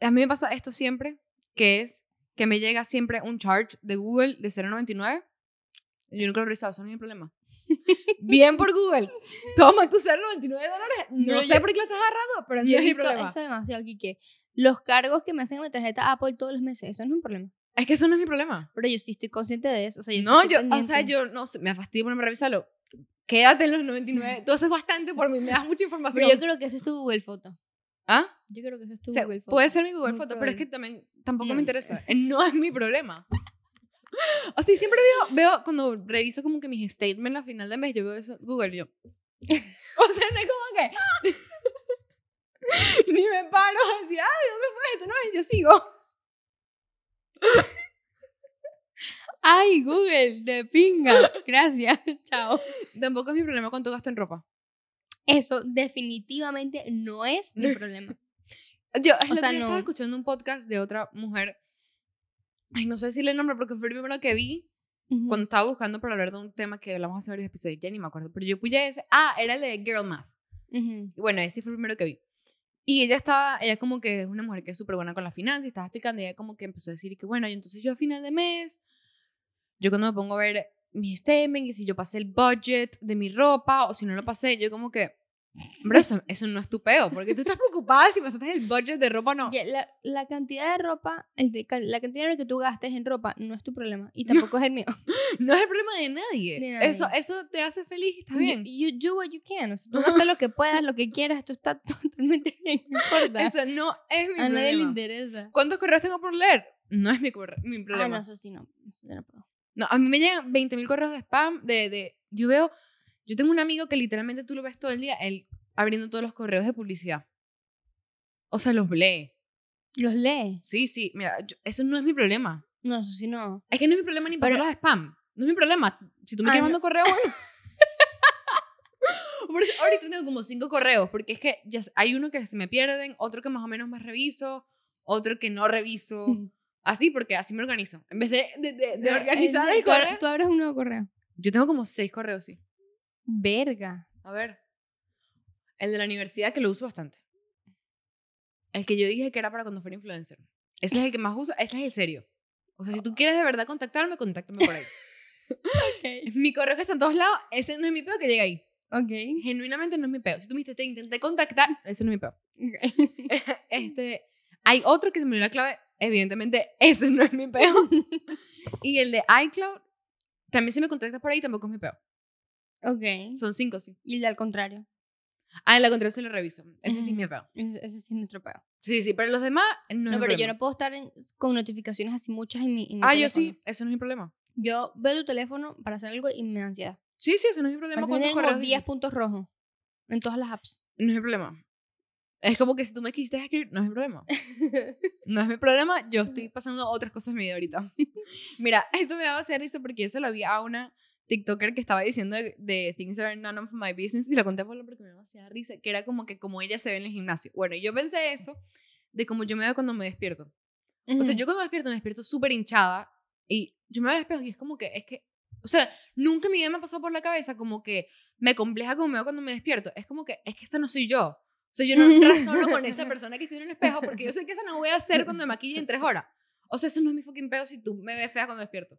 A mí me pasa esto siempre, que es que me llega siempre un charge de Google de 0.99. Yo nunca lo he revisado, eso no es mi problema. Bien por Google. Toma tus 0.99 dólares. No, No, sé yo- por qué lo estás agarrando, pero no Yo es mi problema. eso demasiado aquí que los cargos que me hacen en mi tarjeta Apple todos los meses, eso no es un problema. Es que eso no es mi problema. Pero yo sí estoy consciente de eso. O sea, yo sí No, estoy yo, o sea, pendiente. yo no sé, me fastidio ponerme a revisarlo. Quédate en los 99. Tú haces bastante por mí, me das mucha información. Pero yo creo que ese es tu Google Foto. ¿Ah? Yo creo que ese es tu O sea, Google Foto. puede ser mi Google Muy Foto, pero es probable. que también tampoco No. me interesa. Eh, No es mi problema. O sea, siempre veo, veo cuando reviso como que mis statements a final de mes, yo veo eso, Google, yo. O sea, no es como que. Ni me paro a decir, ay, ¿dónde fue esto? No, yo sigo. Ay, Google, de pinga. Gracias. Chao. Tampoco es mi problema cuánto gasto en ropa. Eso definitivamente no es mi problema. Yo O sea, estaba no. escuchando un podcast de otra mujer. Ay, no sé decirle el nombre porque fue el primero que vi Ujú. cuando estaba buscando para hablar de un tema que hablamos hace varios episodios. Ya ni me acuerdo, pero yo puse ese. Ah, era el de Girl Math. Ujú. Y bueno, ese fue el primero que vi. Y ella estaba, ella como que es una mujer que es súper buena con la finanza y estaba explicando, y ella como que empezó a decir que bueno, y entonces yo a final de mes, yo cuando me pongo a ver mi statement y si yo pasé el budget de mi ropa o si no lo pasé, yo como que, hombre, eso, eso no es tu peo, porque tú estás preocupada si pasaste el budget de ropa o no. La, la cantidad de ropa, el de la cantidad de que tú gastes en ropa no es tu problema. Y tampoco es el mío. No es el problema de nadie. De nadie. Eso, eso te hace feliz, está bien. You, you do what you can. O sea, tú gastas lo que puedas, lo que quieras, tú estás totalmente bien. No importa. Eso no es mi A nadie le problema. interesa. ¿Cuántos correos tengo por leer? No es mi, mi Ah, problema. no, eso sí no. Eso no puedo. No, a mí me llegan 20.000 correos de spam, de, de... Yo veo... Yo tengo un amigo que literalmente tú lo ves todo el día, él abriendo todos los correos de publicidad. O sea, los lee. ¿Los lee? Sí, sí, mira, yo- eso no es mi problema. No, eso sí no. Es que no es mi problema ni Pero- pasar los spam. No es mi problema. Si tú me Ah, quieres no. mandar correo, bueno. Por eso ahorita tengo como cinco correos, porque es que ya hay uno que se me pierden, otro que más o menos me reviso, otro que no reviso. Así, porque así me organizo. En vez de, de, de- de organizar el correo. Tú abres un nuevo correo. Yo tengo como seis correos, sí. Verga. A ver. El de la universidad que lo uso bastante. El que yo dije que era para cuando fuera influencer. Ese es el que más uso, ese es el serio. O sea, si tú quieres de verdad contactarme, contáctame por ahí. Ok. mi correo que está en todos lados, ese no es mi peo que llega ahí. Ok. Genuinamente no es mi peo. Si tú me dijiste, te intenté contactar, ese no es mi peo. Este, hay otro que se me dio la clave, evidentemente ese no es mi peo. y el de iCloud, también si me contactas por ahí, tampoco es mi peo. Ok. Son cinco, sí. Y el al contrario. Ah, en la contraria se lo reviso. Ese sí es mi. Ese, ese sí es nuestro peo. Sí, sí, pero los demás no, No, es pero yo problema. no puedo estar en- con notificaciones así muchas en mi, en mi Ah, yo teléfono. sí, eso no es mi problema. Yo veo tu teléfono para hacer algo y me da ansiedad. Sí, sí, eso no es mi problema. Aparte ¿Cuántos tiene como correos 10 dices? puntos rojos en todas las apps. No es mi problema. Es como que si tú me quisiste escribir, no es mi problema. No es mi problema, yo estoy pasando otras cosas en mi vida ahorita. Mira, esto me daba hacer risa porque yo se lo vi a una TikToker que estaba diciendo de, de Things Are None of My Business y la conté por lo porque me demasiada risa, que era como que como ella se ve en el gimnasio. Bueno, yo pensé eso de como yo me veo cuando me despierto. O sea, yo cuando me despierto, me despierto súper hinchada y yo me veo al espejo y es como que, es que, o sea, nunca en mi vida me ha pasado por la cabeza como que me compleja como me veo cuando me despierto. Es como que, es que esta no soy yo. O sea, yo no razono con esa persona que estoy en un espejo porque yo sé que esa no voy a hacer cuando me maquille en tres horas. O sea, eso no es mi fucking pedo si tú me ves fea cuando despierto.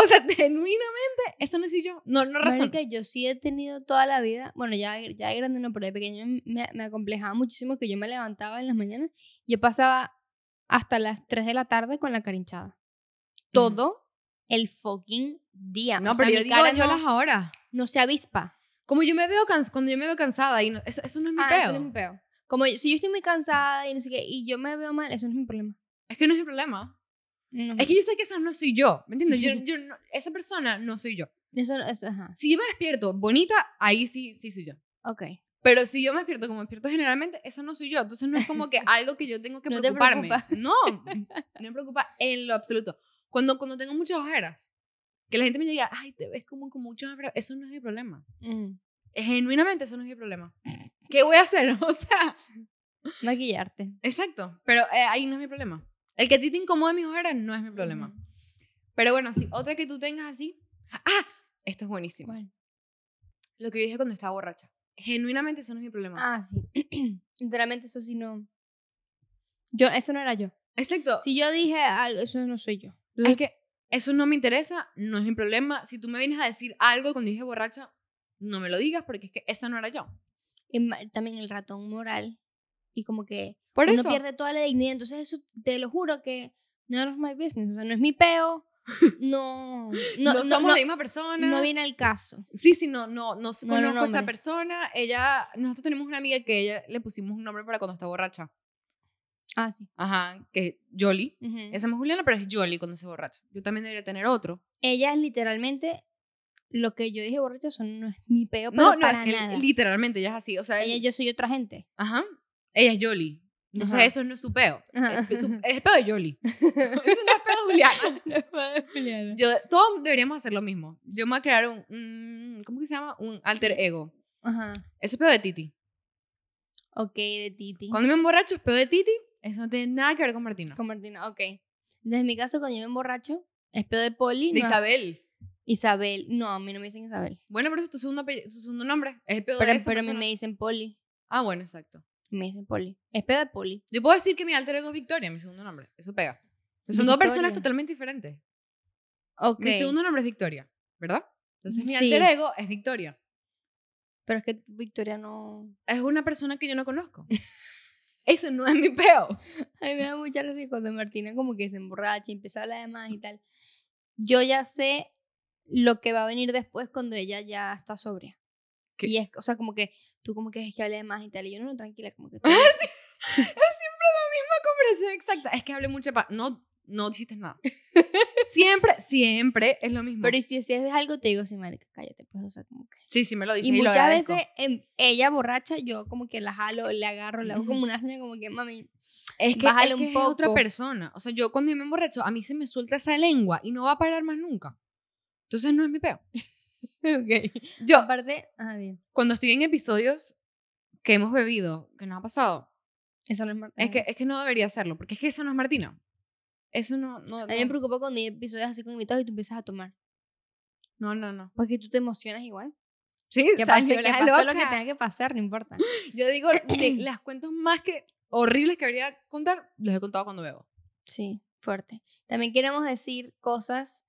O sea, genuinamente, eso no soy yo. No, no razono. Marica, yo sí he tenido toda la vida, bueno, ya, ya de grande no, pero de pequeño me, me acomplejaba muchísimo que yo me levantaba en las mañanas y yo pasaba hasta las 3 de la tarde con la cara hinchada. Todo el fucking día. No, o sea, pero yo mi digo cara yo no, las horas. no se avispa. Como yo me veo cans cuando yo me veo cansada y no- eso, eso no es mi Ah, pedo. eso no es mi peo. Como yo- si yo estoy muy cansada y no sé qué, y yo me veo mal, eso no es mi problema. Es que no es mi problema. No. Es que yo sé que esa no soy yo, ¿me entiendes? Yo, yo no- esa persona no soy yo. Eso, eso, ajá. Si yo me despierto bonita, ahí sí, sí soy yo. Ok. Pero si yo me despierto como me despierto generalmente, eso no soy yo. Entonces no es como que algo que yo tengo que No te preocuparme. preocupa. No, no me preocupa en lo absoluto. Cuando, cuando tengo muchas ojeras, que la gente me diga, ay, te ves como con muchas ojeras, eso no es mi problema. Mm. Genuinamente eso no es mi problema. ¿Qué voy a hacer? O sea, Maquillarte. exacto. Pero eh, ahí no es mi problema. El que a ti te incomode mis ojeras no es mi problema. Pero bueno, sí, otra que tú tengas así. Ah, esto es buenísimo. ¿Cuál? Lo que yo dije cuando estaba borracha. Genuinamente eso no es mi problema. Ah, sí. Literalmente eso sí no. Yo, eso no era yo. Exacto. Si yo dije algo, eso no soy yo. Es que eso no me interesa, no es mi problema. Si tú me vienes a decir algo cuando dije borracha, no me lo digas porque es que esa no era yo. Y también el ratón moral. Y como que Por uno eso. pierde toda la dignidad. Entonces eso, te lo juro que none of my business. O sea, no es mi peo. No. No, No, somos no, la misma persona. no viene al caso. Sí, sí, no, no, no No, conozco no, a esa persona. Ella, nosotros tenemos una amiga que ella le pusimos un nombre para cuando está borracha. Ah, sí. Ajá, que es Jolly. Ujú. Esa es Juliana, pero es Jolly cuando se borracha. Yo también debería tener otro. Ella es literalmente lo que yo dije borracha, eso no es mi peo, pero No, no, para es que nada. literalmente ella es así. O sea, Ella, yo soy otra gente. ajá, ella es Jolly. Entonces Ajá. eso no es su peo. Ajá. Es, es el peo de Jolly. eso no es peo de Juliana. Yo, todos deberíamos hacer lo mismo. Yo me voy a crear un, ¿cómo que se llama? Un alter ego. Ajá. Ese es peo de Titi. Ok, de Titi. Cuando me emborracho es peo de Titi. Eso no tiene nada que ver con Martina. Con Martina, ok. En mi caso, cuando yo me emborracho, es peo de Poli. De no- Isabel. Isabel. No, a mí no me dicen Isabel. Bueno, pero es tu segundo, tu segundo nombre. Es el peo Pero, de esa pero a mí me dicen Poli. Ah, bueno, exacto. Me dicen Poli. Es peo de Poli. Yo puedo decir que mi alter ego es Victoria, mi segundo nombre. Eso pega. Son Victoria. dos personas totalmente diferentes. Ok. Mi segundo nombre es Victoria, ¿verdad? Entonces mi Sí. alter ego es Victoria. Pero es que Victoria no. Es una persona que yo no conozco. Eso no es mi peo. A mí me da mucha risa cuando Martina como que se emborracha y empieza a hablar de más y tal. Yo ya sé lo que va a venir después cuando ella ya está sobria. ¿Qué? Y es, o sea, como que tú como que es que hable de más y tal. Y yo no, no, tranquila, como que... tú- Es siempre la misma conversación exacta. Es que hablé mucha pa... No, no hiciste nada. Siempre, siempre es lo mismo. Pero y si, si es algo, te digo, sí, marica, cállate, pues, o sea, como que... sí, sí me lo dice. Y lo muchas veces ella borracha, yo como que la jalo, le agarro, le hago como una seña como que, mami, Es que, Bájale es, un que es otra poco. persona. O sea, yo cuando yo me emborracho, a mí se me suelta esa lengua y no va a parar más nunca. Entonces no es mi peo. ok. Yo, Aparte, ah, bien, cuando estoy en episodios que hemos bebido, que nos ha pasado, eso no es Mar- es que, ajá. es que no debería hacerlo, porque es que eso no es Martina. Eso no, no, A mí me no, preocupa cuando hay episodios así con invitados y tú empiezas a tomar. no, no, no. Porque tú te emocionas igual. Sí, Que pase, que pase lo que tenga que pasar, no importa. Yo digo, de las cuentos más que horribles que debería contar, los he contado cuando bebo. Sí, fuerte. También queremos decir cosas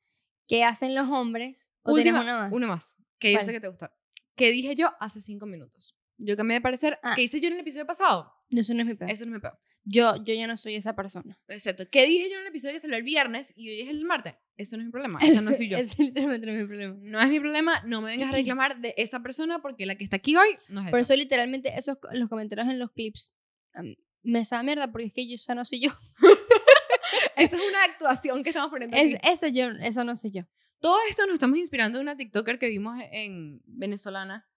que hacen los hombres. ¿O Última, una más? Una más, que yo sé que te gusta. Que dije yo hace cinco minutos. Yo cambié de parecer, Ah. que hice yo en el episodio pasado. No, eso no es mi peor. Eso no me pego. Yo, yo ya no soy esa persona. Excepto, ¿qué dije yo en el episodio que salió el viernes y hoy es el martes? Eso no es mi problema. Eso no soy yo. Ese literalmente no es mi problema. No es mi problema, no me vengas a reclamar de esa persona porque la que está aquí hoy no es Por esa. eso literalmente esos los comentarios en los clips me sabe mierda porque es que yo esa no soy yo. Esta es una actuación que estamos poniendo aquí. Es, ese yo, esa no soy yo. Todo esto nos estamos inspirando en una TikToker que vimos en venezolana.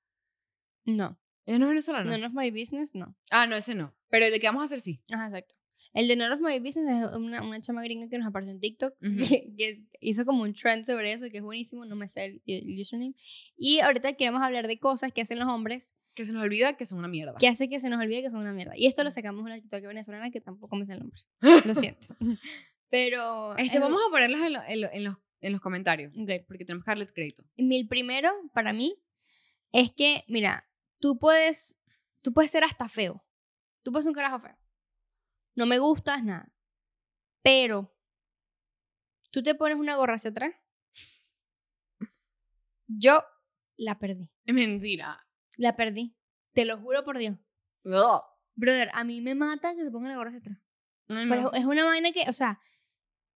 No. ¿Ella no es venezolana? None of my business, no. Ah, no, ese no. Pero el de que vamos a hacer sí. Ajá, exacto. El de None of My Business es una, una chama gringa que nos apareció en TikTok, Ujú. que, que es- hizo como un trend sobre eso, que es buenísimo, no me sé el, el username. Y ahorita queremos hablar de cosas que hacen los hombres Que se nos olvida que son una mierda. que hace que se nos olvide que son una mierda. Y esto lo sacamos de una TikTok venezolana que tampoco me sé el nombre. Lo siento. Pero... Este, es- vamos a ponerlos en, lo- en lo- en los, en los comentarios. Ok. Porque tenemos que darle crédito. El primero, para mí, es que, mira, tú puedes, tú puedes ser hasta feo. Tú puedes ser un carajo feo. No me gustas nada. Pero, tú te pones una gorra hacia atrás. Yo la perdí. Es mentira. La perdí. Te lo juro por Dios. Ugh. Brother, a mí me mata que se ponga la gorra hacia atrás. Pero es- una vaina que, o sea,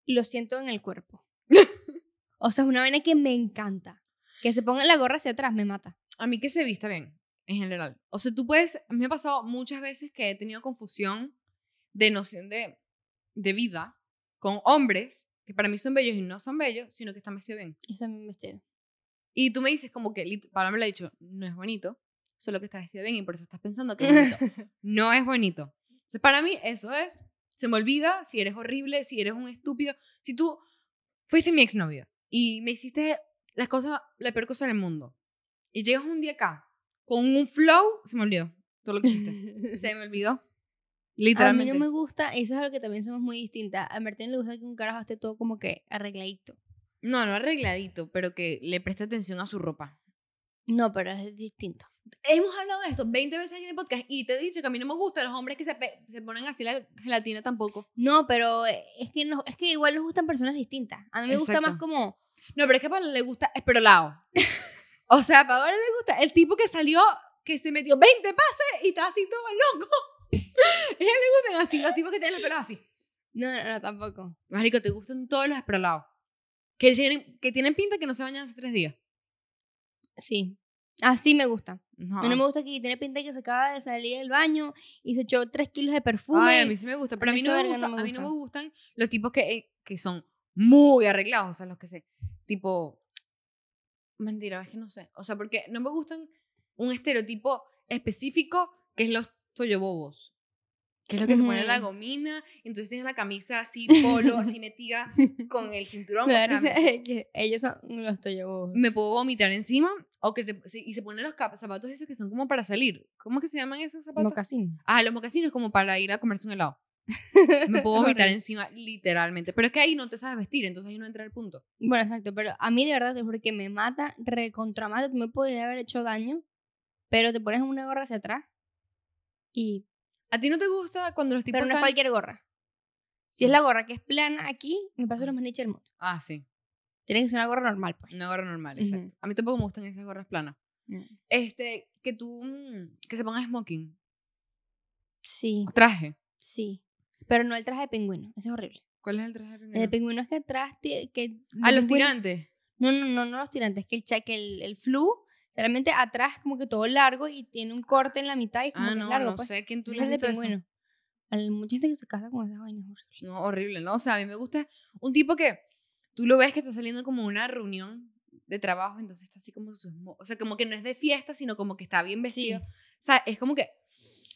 lo siento en el cuerpo. o sea, es una vaina que me encanta. Que se ponga la gorra hacia atrás me mata. A mí que se vista bien, en general. O sea, tú puedes... Me ha pasado muchas veces que he tenido confusión de noción de, de vida con hombres que para mí son bellos y no son bellos, sino que están vestidos bien. Ese es mi vestido. Y tú me dices como que, Paola me lo ha dicho, no es bonito, solo que está vestido bien y por eso estás pensando que es bonito. no es bonito. Entonces, para mí eso es, se me olvida si eres horrible, si eres un estúpido. Si tú fuiste mi exnovio y me hiciste las cosas, la peor cosa del mundo, y llegas un día acá con un flow, se me olvidó todo lo que hiciste. se me olvidó. A mí Literalmente. no me gusta, eso es algo que también somos muy distintas. A Martín le gusta que un carajo esté todo como que arregladito. No, no arregladito, pero que le preste atención a su ropa. No, pero es distinto. Hemos hablado de esto 20 veces en el podcast y te he dicho que a mí no me gustan los hombres que se, se ponen así la gelatina tampoco. No, pero es que, no, es que igual nos gustan personas distintas. A mí me gusta más Exacto. como... No, pero es que a Paola le gusta esperolado. o sea, a Paola le gusta el tipo que salió, que se metió 20 pases y está así todo loco. a ella le gustan así, los tipos que tienen los pelos así. No, no, no, tampoco. Marico, ¿te gustan todos los esprolados? Que tienen, que tienen pinta que no se bañan hace tres días. Sí. Así me gusta. No. A no me gusta que tiene pinta que se acaba de salir del baño y se echó tres kilos de perfume. Ay, a mí sí me gusta, pero a mí mí, no me, gusta, no me a mí no me gusta. gustan los tipos que, eh, que son muy arreglados, o sea, los que se, tipo, mentira, es que no sé, o sea, porque no me gustan un estereotipo específico que es los toyobobos, que es lo que se pone en la gomina, entonces tienen la camisa así, polo, así metida con el cinturón, o Me da sea, que ellos son los toyobos. me puedo vomitar encima, o que te- y se ponen los zapatos esos que son como para salir, ¿cómo que se llaman esos zapatos? Mocasín. Ah, los mocasinos como para ir a comerse un helado. Me puedo vomitar encima, literalmente. Pero es que ahí no te sabes vestir, entonces ahí no entra el punto. Bueno, exacto, pero a mí de verdad te juro que me mata, recontramata, tú me podías haber hecho daño, pero te pones una gorra hacia atrás y... ¿A ti no te gusta cuando los tipos Pero no es están- cualquier gorra. Si es la gorra que es plana aquí, me parece lo más niche del mundo. Ah, sí. Tiene que ser una gorra normal, pues. Una gorra normal, Ujú. exacto. A mí tampoco me gustan esas gorras planas. Mm. Este, que tú, mm, que se ponga smoking. Sí, o Traje. sí. Pero no el traje de pingüino, ese es horrible. ¿Cuál es el traje de El de pingüino? pingüino es que atrás... Que Ah, los pingüino- tirantes. No, no, no, no los tirantes, que el, cha- que el, el flu, realmente atrás como que todo largo y tiene un corte en la mitad y es como Ah, que es no, largo, no pues. sé quién tú le es pingüino. Hay mucha gente que se casa con esas vainas horribles. No, horrible, ¿no? O sea, a mí me gusta un tipo que tú lo ves que está saliendo como una reunión de trabajo, entonces está así como su... O sea, como que no es de fiesta, sino como que está bien vestido. O sea, es como que,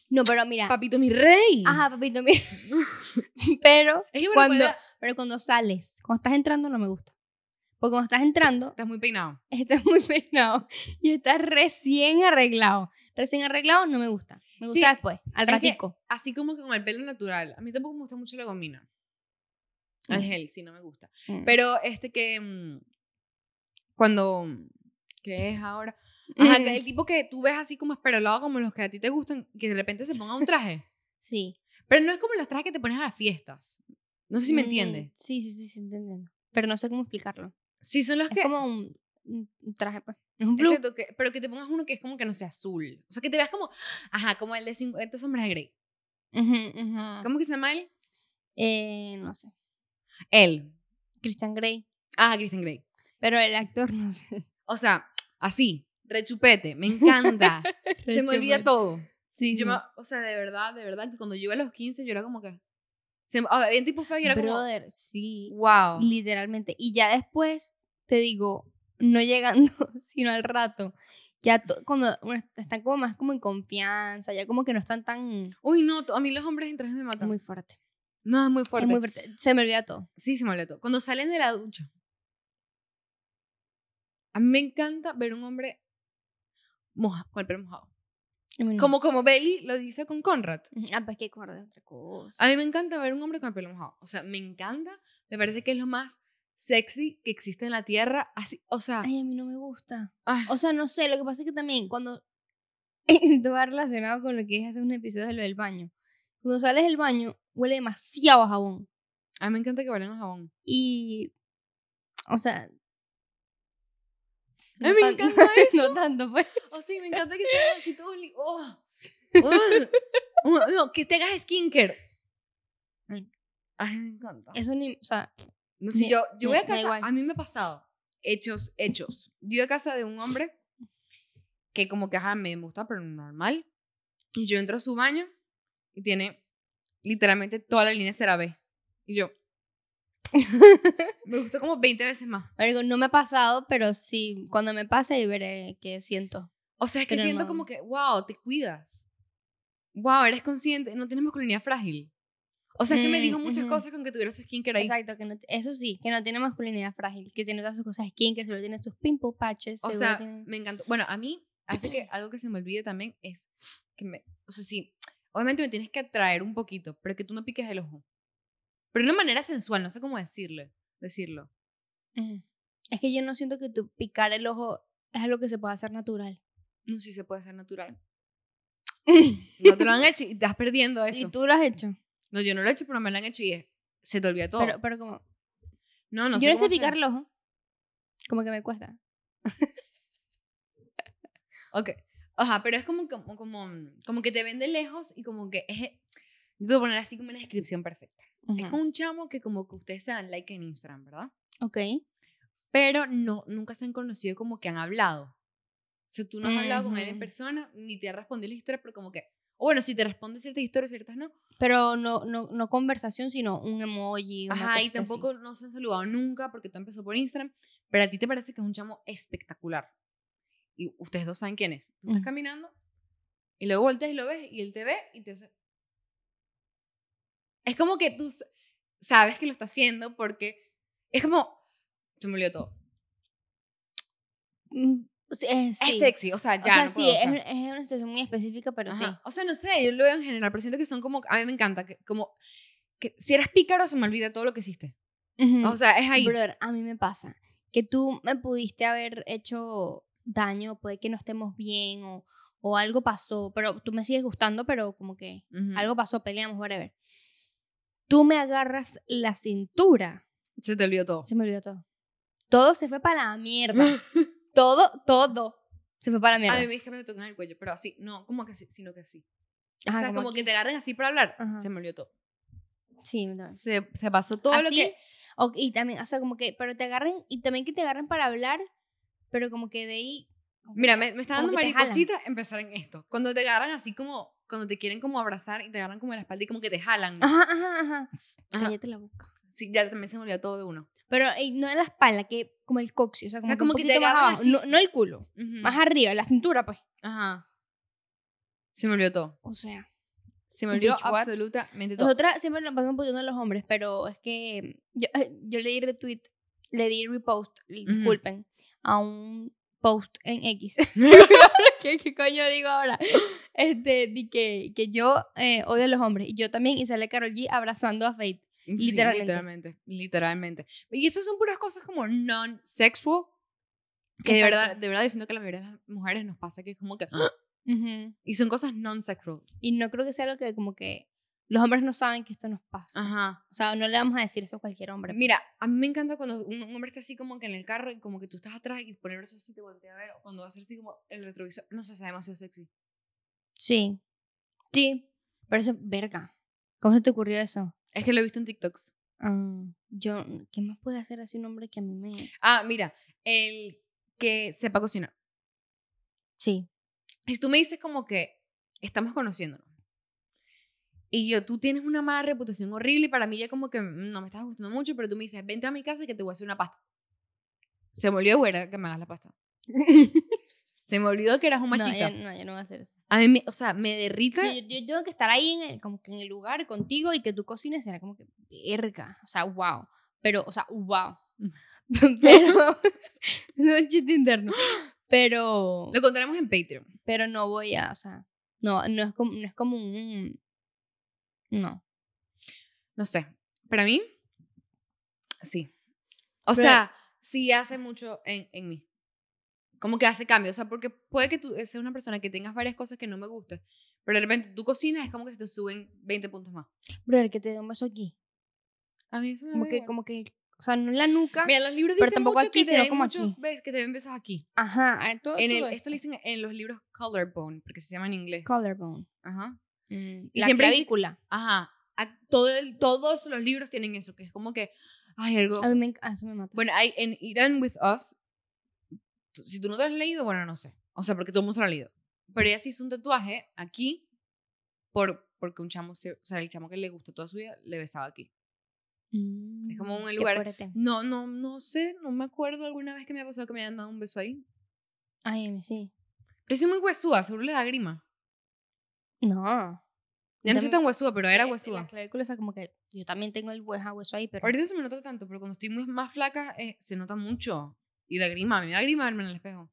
No, pero mira. papito, mi rey. Ajá, papito, mira. pero, Es que bueno, cuando, puede- pero cuando sales, cuando estás entrando no me gusta. Porque cuando estás entrando, estás muy peinado. estás muy peinado y estás recién arreglado. Recién arreglado no me gusta. Me gusta Sí, después, al que- ratico. Así como que con el pelo natural. A mí tampoco me gusta mucho la gomina. El Mm. gel, sí, no me gusta. Mm. Pero este que. mm, Cuando. ¿Qué es ahora? Ajá, el tipo que tú ves así como esperolado, como los que a ti te gustan, que de repente se ponga un traje. Sí. Pero no es como los trajes que te pones a las fiestas. No sé si me entiendes. Sí, sí, sí, sí, entendiendo. Pero no sé cómo explicarlo. Sí, son los Es que. como un, un traje, pues. Es un. Exacto, que- pero que te pongas uno que es como que no sea azul. O sea, que te veas como. Ajá, como el de 50 sombras de Grey. Ujú, ujú. ¿Cómo que se llama él? Eh, no sé. Él. Christian Grey. Ah, Christian Grey. Pero el actor no sé. O sea, así, rechupete, me encanta. Se me olvida todo. Sí, Yo me- o sea, de verdad, de verdad, que cuando yo iba a los 15, yo era como que. Se, ah, había tipos feos y era Brother, sí. como. Wow. Literalmente. Y ya después, te digo, no llegando, sino al rato. Ya to- cuando están como más como en confianza, ya como que no están tan Uy, no, a mí los hombres en trajes me matan. muy fuerte. no, es muy Es fuerte. muy fuerte. Se me olvida todo. Sí, se me olvidó todo. Cuando salen de la ducha. A mí me encanta ver un hombre moja, con el pelo mojado. No. Como, como Belly lo dice con Conrad. Ah, pues que acordé de otra cosa. A mí me encanta ver un hombre con el pelo mojado. O sea, me encanta. Me parece que es lo más sexy que existe en la tierra. Así, o sea, Ay, a mí no me gusta. ay, O sea, no sé, lo que pasa es que también cuando esto va relacionado con lo que es hacer un episodio de lo del baño. Cuando sales del baño, huele demasiado a jabón. a mí me encanta que huelan a jabón. Y, o sea... Mí me tan- encanta no tanto, pues. Oh, sí, me encanta que sean así todos. Oh. Oh. No, que te hagas skincare. Ay, me encanta. Eso ni, o sea, No, si me- yo, yo voy a casa, a mí me ha pasado. Hechos, hechos. Yo voy a casa de un hombre que como que ajá, me gusta, pero normal. Y yo entro a su baño y tiene literalmente toda la línea CeraVe. Y yo. me gustó como 20 veces más. marico, no me ha pasado, pero sí, cuando me pase ahí veré qué siento. O sea, es que Pero siento no. como que, wow, te cuidas. Wow, eres consciente, no tienes masculinidad frágil. O sea, es que me Mm, dijo muchas ujú. cosas con que tuviera su skincare ahí. Exacto, que no, eso sí, que no tiene masculinidad frágil, que tiene todas sus cosas skincare, seguro tiene sus pimple patches, O sea, tiene- me encantó. Bueno, a mí hace que algo que se me olvide también es que me, o sea, sí, obviamente me tienes que atraer un poquito, pero que tú me piques el ojo. Pero de una manera sensual, no sé cómo decirle, decirlo. Es que yo no siento que tu picar el ojo es algo que se pueda hacer natural. No sé si se puede hacer natural. No te lo han hecho y estás perdiendo eso. ¿Y tú lo has hecho? No, yo no lo he hecho, pero me lo han hecho y es- se te olvida todo. Pero, pero como, no, no yo no sé picar hacer. el ojo, como que me cuesta. Ok. Ajá, pero es como, como, como, como que te ven de lejos y como que es... Yo te voy a poner así como una descripción perfecta. Es Ujú. como un chamo que como que ustedes se dan like en Instagram, ¿verdad? Ok. Pero no, nunca se han conocido como que han hablado. O sea, tú no has hablado con él en persona, ni te ha respondido la historia, pero como que, o bueno, si te responde ciertas historias, ciertas no. Pero no, no, no conversación, sino un emoji. Una Ajá, y cosita así. tampoco no se han saludado nunca porque tú empezó por Instagram, pero a ti te parece que es un chamo espectacular. Y ustedes dos saben quién es. Tú estás Mm. caminando y luego volteas y lo ves y él te ve y te hace... Es como que tú sabes que lo está haciendo porque es como... Se me olvidó todo. Mm, sí, eh, Es sí. sexy, o sea, ya. o sea, no sí, o es, sea. es una situación muy específica, pero sí. Ajá. O sea, no sé, yo lo veo en general, pero siento que son como... A mí me encanta, que como... Que si eres pícaro se me olvida todo lo que hiciste. Ujú. O sea, es ahí. Brother, a mí me pasa que tú me pudiste haber hecho daño, puede que no estemos bien o, o algo pasó, pero tú me sigues gustando, pero como que Ujú. algo pasó, peleamos, whatever. Tú me agarras la cintura, Se te olvidó todo. se me olvidó todo. Todo se fue para la mierda. todo, todo se fue para la A mierda. mí es que me tocan el cuello, pero así, no, como que sí, sino que sí. Ajá, o sea, como, como que te agarren así para hablar, Ajá. se me olvidó todo. Sí, no. Se, se pasó todo lo Así, que... o- y también, o sea, como que, pero te agarren, y también que te agarren para hablar, pero como que de ahí. que Mira, me, me está dando que mariposita empezar en esto. Cuando te agarran así como, cuando te quieren como abrazar y te agarran como en la espalda y como que te jalan. Ajá, ajá, ajá. Ajá. Cállate la boca. Sí, ya también se me olvidó todo de uno. Pero no en la espalda, que como el coxis, o sea, como, sea, que como que te más abajo. No, no el culo, más arriba, la cintura, pues. Ajá. Se me olvidó todo. O sea, Se me olvidó absolutamente todo. nosotras siempre nos pasamos a los hombres, pero es que yo, eh, yo le di retweet, le di repost, disculpen, a un post en X. ¿Qué, ¿Qué coño digo ahora? Este, di que, que yo eh, odio a los hombres. Y yo también, y sale Carol G abrazando a Faith. Sí, literalmente. literalmente. Literalmente. Y estas son puras cosas como non-sexual. Que de verdad, de verdad, yo siento que la mayoría de las mujeres nos pasa que es como que... ¡ah! Ujú. Y son cosas non-sexual. Y no creo que sea algo que como que los hombres no saben que esto nos pasa. Ajá. O sea, no le vamos a decir eso a cualquier hombre. Mira, a mí me encanta cuando un, hombre está así como que en el carro y como que tú estás atrás y pone el brazo así te voltea a ver. O cuando va a ser así como el retrovisor. No sé, está demasiado sexy. Sí. Sí. Pero eso, verga. ¿Cómo se te ocurrió eso? Es que lo he visto en TikToks. Ah, yo, ¿qué más puede hacer así un hombre que a mí me... Ah, mira, el que sepa cocinar. Sí. Si tú me dices como que estamos conociéndonos. Y yo, tú tienes una mala reputación horrible y para mí ya como que mm, no me estás gustando mucho, pero tú me dices, vente a mi casa que te voy a hacer una pasta. Se me olvidó güera, que me hagas la pasta. Se me olvidó que eras un no, machista. yo, no, yo no voy a hacer eso. A mí, me- o sea, me derrite. Sí, yo, yo tengo que estar ahí en el, como que en el lugar contigo y que tú cocines será como que verga. O sea, wow. Pero, o sea, wow. Pero, no es chiste interno. Pero, Lo contaremos en Patreon. pero no voy a, o sea, no, no es como, no es como un, no. No sé. Para mí, sí. O Pero- sea, sí hace mucho en, en mí. Como que hace cambio. O sea, porque puede que tú seas una persona que tengas varias cosas que no me gustan, pero de repente tú cocinas, es como que se te suben 20 puntos más. Brother, que te dé un beso aquí. A mí eso me Como que, como que, o sea, no en la nuca. Mira, los libros pero dicen tampoco mucho aquí, que te sino como mucho- aquí. ves, que te den besos aquí. Ajá, ah, todo, En el, todo esto le dicen en los libros collarbone, porque se llama en inglés. Collarbone. Ajá. Mm, Y la siempre clavícula. Ajá. A- todo el- todos los libros tienen eso, que es como que, ay, algo... A mí me, eso me mata. Bueno, hay en Iran with Us, si tú no te has leído, bueno, no sé. O sea, porque todo el mundo se lo ha leído. Pero ella se hizo un tatuaje aquí por, porque un chamo, se- o sea, el chamo que le gustó toda su vida, le besaba aquí. es como un Mm, qué lugar-. No, no, no sé, no me acuerdo alguna vez que me ha pasado que me hayan dado un beso ahí. Ay, sí. Pero soy muy huesuda, seguro le da grima. No. Ya no soy tan huesuda, pero era Eh, La huesuda. clavícula, o sea, como que yo también tengo el hueso, hueso ahí, pero. Ahorita se me nota tanto, pero cuando estoy muy más flaca, eh, se nota mucho. Y da grima, a mí me da grima verme en el espejo.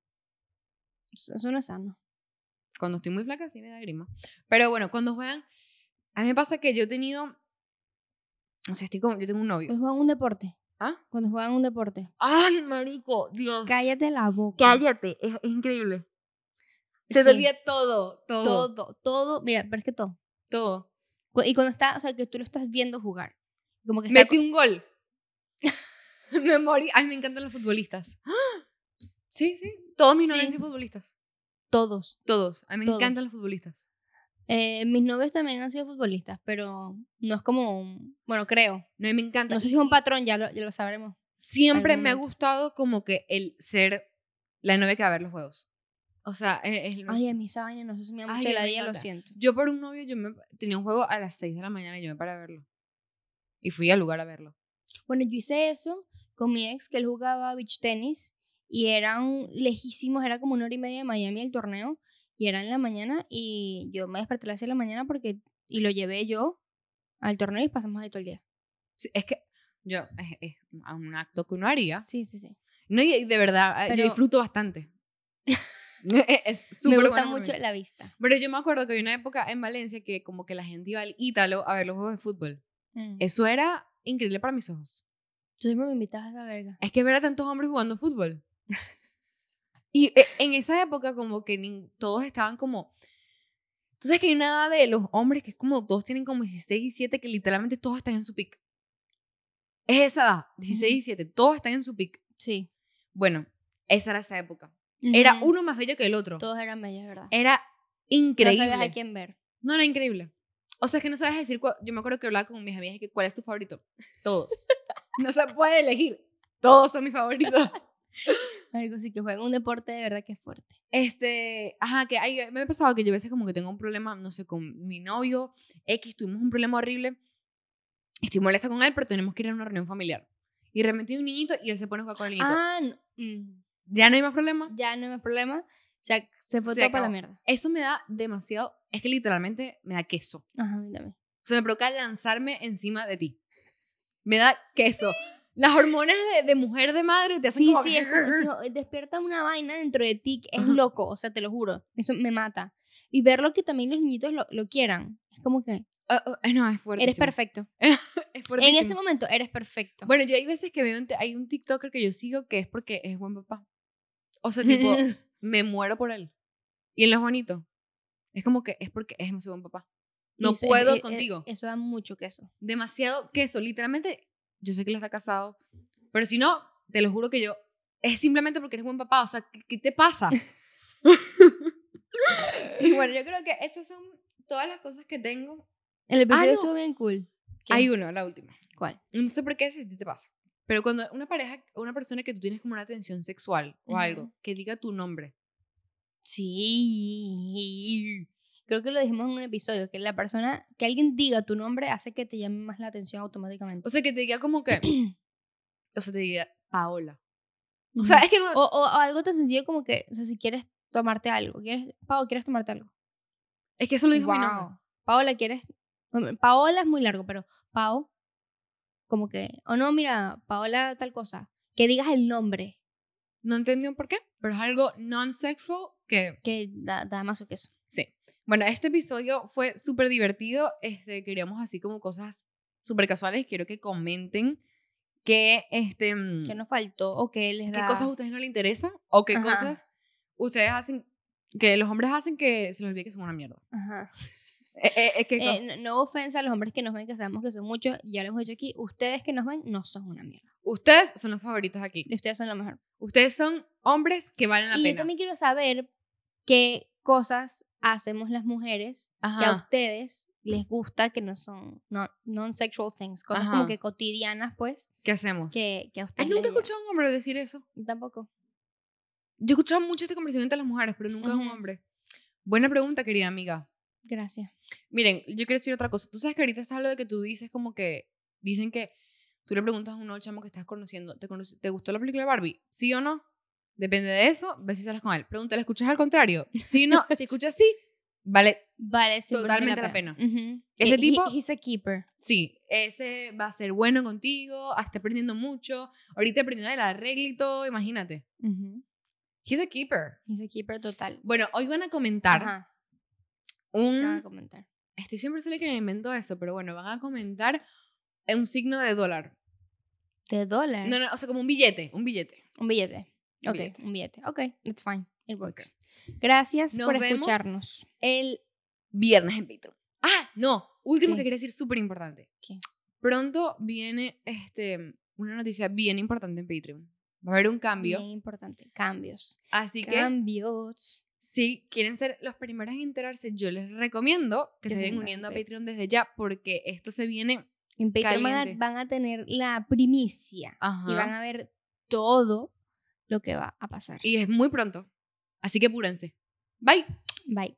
Eso eso no es sano. Cuando estoy muy flaca sí me da grima. Pero bueno, cuando juegan, a mí me pasa que yo he tenido, o sea, estoy como, yo tengo un novio. Cuando juegan un deporte. ¿Ah? Cuando juegan un deporte. Ay, marico, Dios. Cállate la boca. Cállate, es, es increíble. Se te Sí. olvida todo, todo, todo. Todo, todo. Mira, pero es que todo. Cu- Y cuando está, o sea, que tú lo estás viendo jugar. Como que está Metí un gol. me morí. Ay, me encantan los futbolistas. Sí, sí. Todos mis novios Sí. son futbolistas. todos. Todos. A mí me Todo. encantan los futbolistas. Eh, mis novios también han sido futbolistas, pero no es como, un- bueno, creo. No, me encanta. No sé si es un patrón, ya lo, ya lo sabremos. Siempre me ha gustado como que el ser la novia que va a ver los juegos. O sea, es, es lo- Ay, a mí esa vaina no sé si me da Ay, mucha a mí me heladilla, lo siento. yo por un novio, yo me, tenía un juego a las 6 de la mañana y yo me paré a verlo. Y fui al lugar a verlo. Bueno, yo hice eso con mi ex, que él jugaba beach tenis y eran lejísimos, era como una hora y media de Miami el torneo y era en la mañana y yo me desperté a las 6 de la mañana porque, y lo llevé yo al torneo y pasamos ahí todo el día. Sí, es que yo, es, es un acto que uno haría. Sí, sí, sí. No, y de verdad, eh, Pero- yo disfruto bastante. es súper me gusta bueno mucho la vista. Pero yo me acuerdo que había una época en Valencia que como que la gente iba al Ítalo a ver los juegos de fútbol. Mm. Eso era increíble para mis ojos. Tú siempre me invitas a esa verga. Es que ver a tantos hombres jugando fútbol. y eh, en esa época como que todos estaban como... Tú sabes que hay nada de los hombres que es como todos tienen como 16 y 17 que literalmente todos están en su pick. Es esa edad, 16 y Ujú. 17, todos están en su pick. Sí. Bueno, esa era esa época. Era uno más bello que el otro. Todos eran bellos, ¿verdad? Era No increíble. sabías a quién ver. No, era increíble. O sea, es que no sabes decir. Yo me acuerdo que hablaba con mis amigas y que cuál es tu favorito. Todos. no se puede elegir. Todos son mis favoritos. Algo sí que juega un deporte de verdad que es fuerte. Este, ajá, que hay, me ha pasado que yo a veces como que tengo un problema, no sé, con mi novio X, tuvimos un problema horrible. Estoy molesta con él, pero tenemos que ir a una reunión familiar. Y de repente hay un niñito y él se pone a jugar con el niñito. Ah, no. mm, Ya no hay más problema. ya no hay problema. Se, se fue Se todo para la mierda. Eso me da demasiado, es que literalmente me da queso. Ajá, a mí también. O sea, me provoca lanzarme encima de ti. Me da queso. Las hormonas de, de mujer de madre te hacen Sí, como sí, es como- eso, despierta una vaina dentro de ti es Ajá. loco, o sea, te lo juro. Eso me mata. Y verlo que también los niñitos lo, lo quieran. Es como que Ah, ah, no, es fuerte. eres perfecto. Es En ese momento eres perfecto. Bueno, yo hay veces que veo, un hay un TikToker que yo sigo que es porque es buen papá. O sea, tipo, me muero por él. Y en lo bonito. Es como que es porque es demasiado buen papá. No puedo e- e- contigo. Eso da mucho queso. Demasiado queso. Literalmente, yo sé que él está casado. Pero si no, te lo juro que yo. Es simplemente porque eres buen papá. O sea, ¿qué, qué te pasa? y bueno, yo creo que esas son todas las cosas que tengo. El episodio no. estuvo bien cool. ¿Qué? Hay uno, la última. ¿Cuál? No sé por qué si te pasa. Pero cuando una pareja, una persona que tú tienes como una tensión sexual o Ujú. algo, que diga tu nombre. Sí. Creo que lo dijimos en un episodio, que la persona, que alguien diga tu nombre hace que te llame más la atención automáticamente. O sea, que te diga como que. o sea, te diga Paola. O sea, es que no. O, o- o algo tan sencillo como que, o sea, si quieres tomarte algo, quieres, Pao, ¿quieres tomarte algo? es que eso lo dijo mi nombre. Wow. Paola, ¿quieres? Paola es muy largo, pero Pao, como que, o no, mira, Paola tal cosa, que digas el nombre, No entendió por qué, pero es algo non-sexual que. que da, da más que eso. Sí. Bueno, este episodio fue súper divertido. Este, queríamos así como cosas súper casuales. Quiero que comenten qué, este, mm, Que nos faltó o que les qué da... cosas a ustedes no les interesa o qué Ajá. cosas ustedes hacen, que los hombres hacen que se les olvide que son una mierda. Ajá. Eh, eh, que Eh, no, no ofensa a los hombres que nos ven, que sabemos que son muchos, ya lo hemos dicho aquí, ustedes que nos ven no son una mierda. ustedes son los favoritos aquí. Ustedes son lo mejor. Ustedes son hombres que valen la y yo pena. también quiero saber qué cosas hacemos las mujeres que a ustedes les gusta, que no son no- non-sexual things, cosas Ajá. como que cotidianas, pues, ¿Qué hacemos? que, que a ustedes nunca he escuchado a un hombre decir eso. Tampoco. Yo he escuchado mucho esta conversación entre las mujeres, pero nunca a un hombre. Buena pregunta, querida amiga. Gracias. Miren, yo quiero decir otra cosa. Tú sabes que ahorita está lo de que tú dices como que dicen que tú le preguntas a un chamo que estás conociendo, ¿te, conoci- ¿te gustó la película de Barbie? ¿Sí o no? Depende de eso, ves si sales con él. Pregúntale, ¿escuchas al contrario? Sí o no. si escuchas sí, vale. Vale, sí, Totalmente la pena. Ujú. Ese He- he- tipo- he's a keeper. Sí, ese va a ser bueno contigo, ah, está aprendiendo mucho. Ahorita aprendiendo la regla y todo, imagínate. Ujú. He's a keeper. He's a keeper total. Bueno, hoy van a comentar Ajá. Un... ¿qué van a comentar? Estoy siempre sale que me invento eso, pero bueno, van a comentar un signo de dólar. De dólar. No, no, o sea, como un billete, un billete. Un billete. Un ok, billete. un billete. Ok, it's fine. It works. Gracias Nos por vemos. escucharnos. El viernes en Patreon. Ah, no, último ¿Qué? que quería decir súper importante. Pronto viene este, una noticia bien importante en Patreon. Va a haber un cambio. Bien importante. Cambios. Así que Cambios. Si quieren ser los primeros en enterarse, yo les recomiendo que, Que se vayan uniendo a Patreon desde ya porque esto se viene. En Patreon van a, Caliente. van a tener la primicia Ajá. y van a ver todo lo que va a pasar. Y es muy pronto. Así que apúrense. Bye. Bye.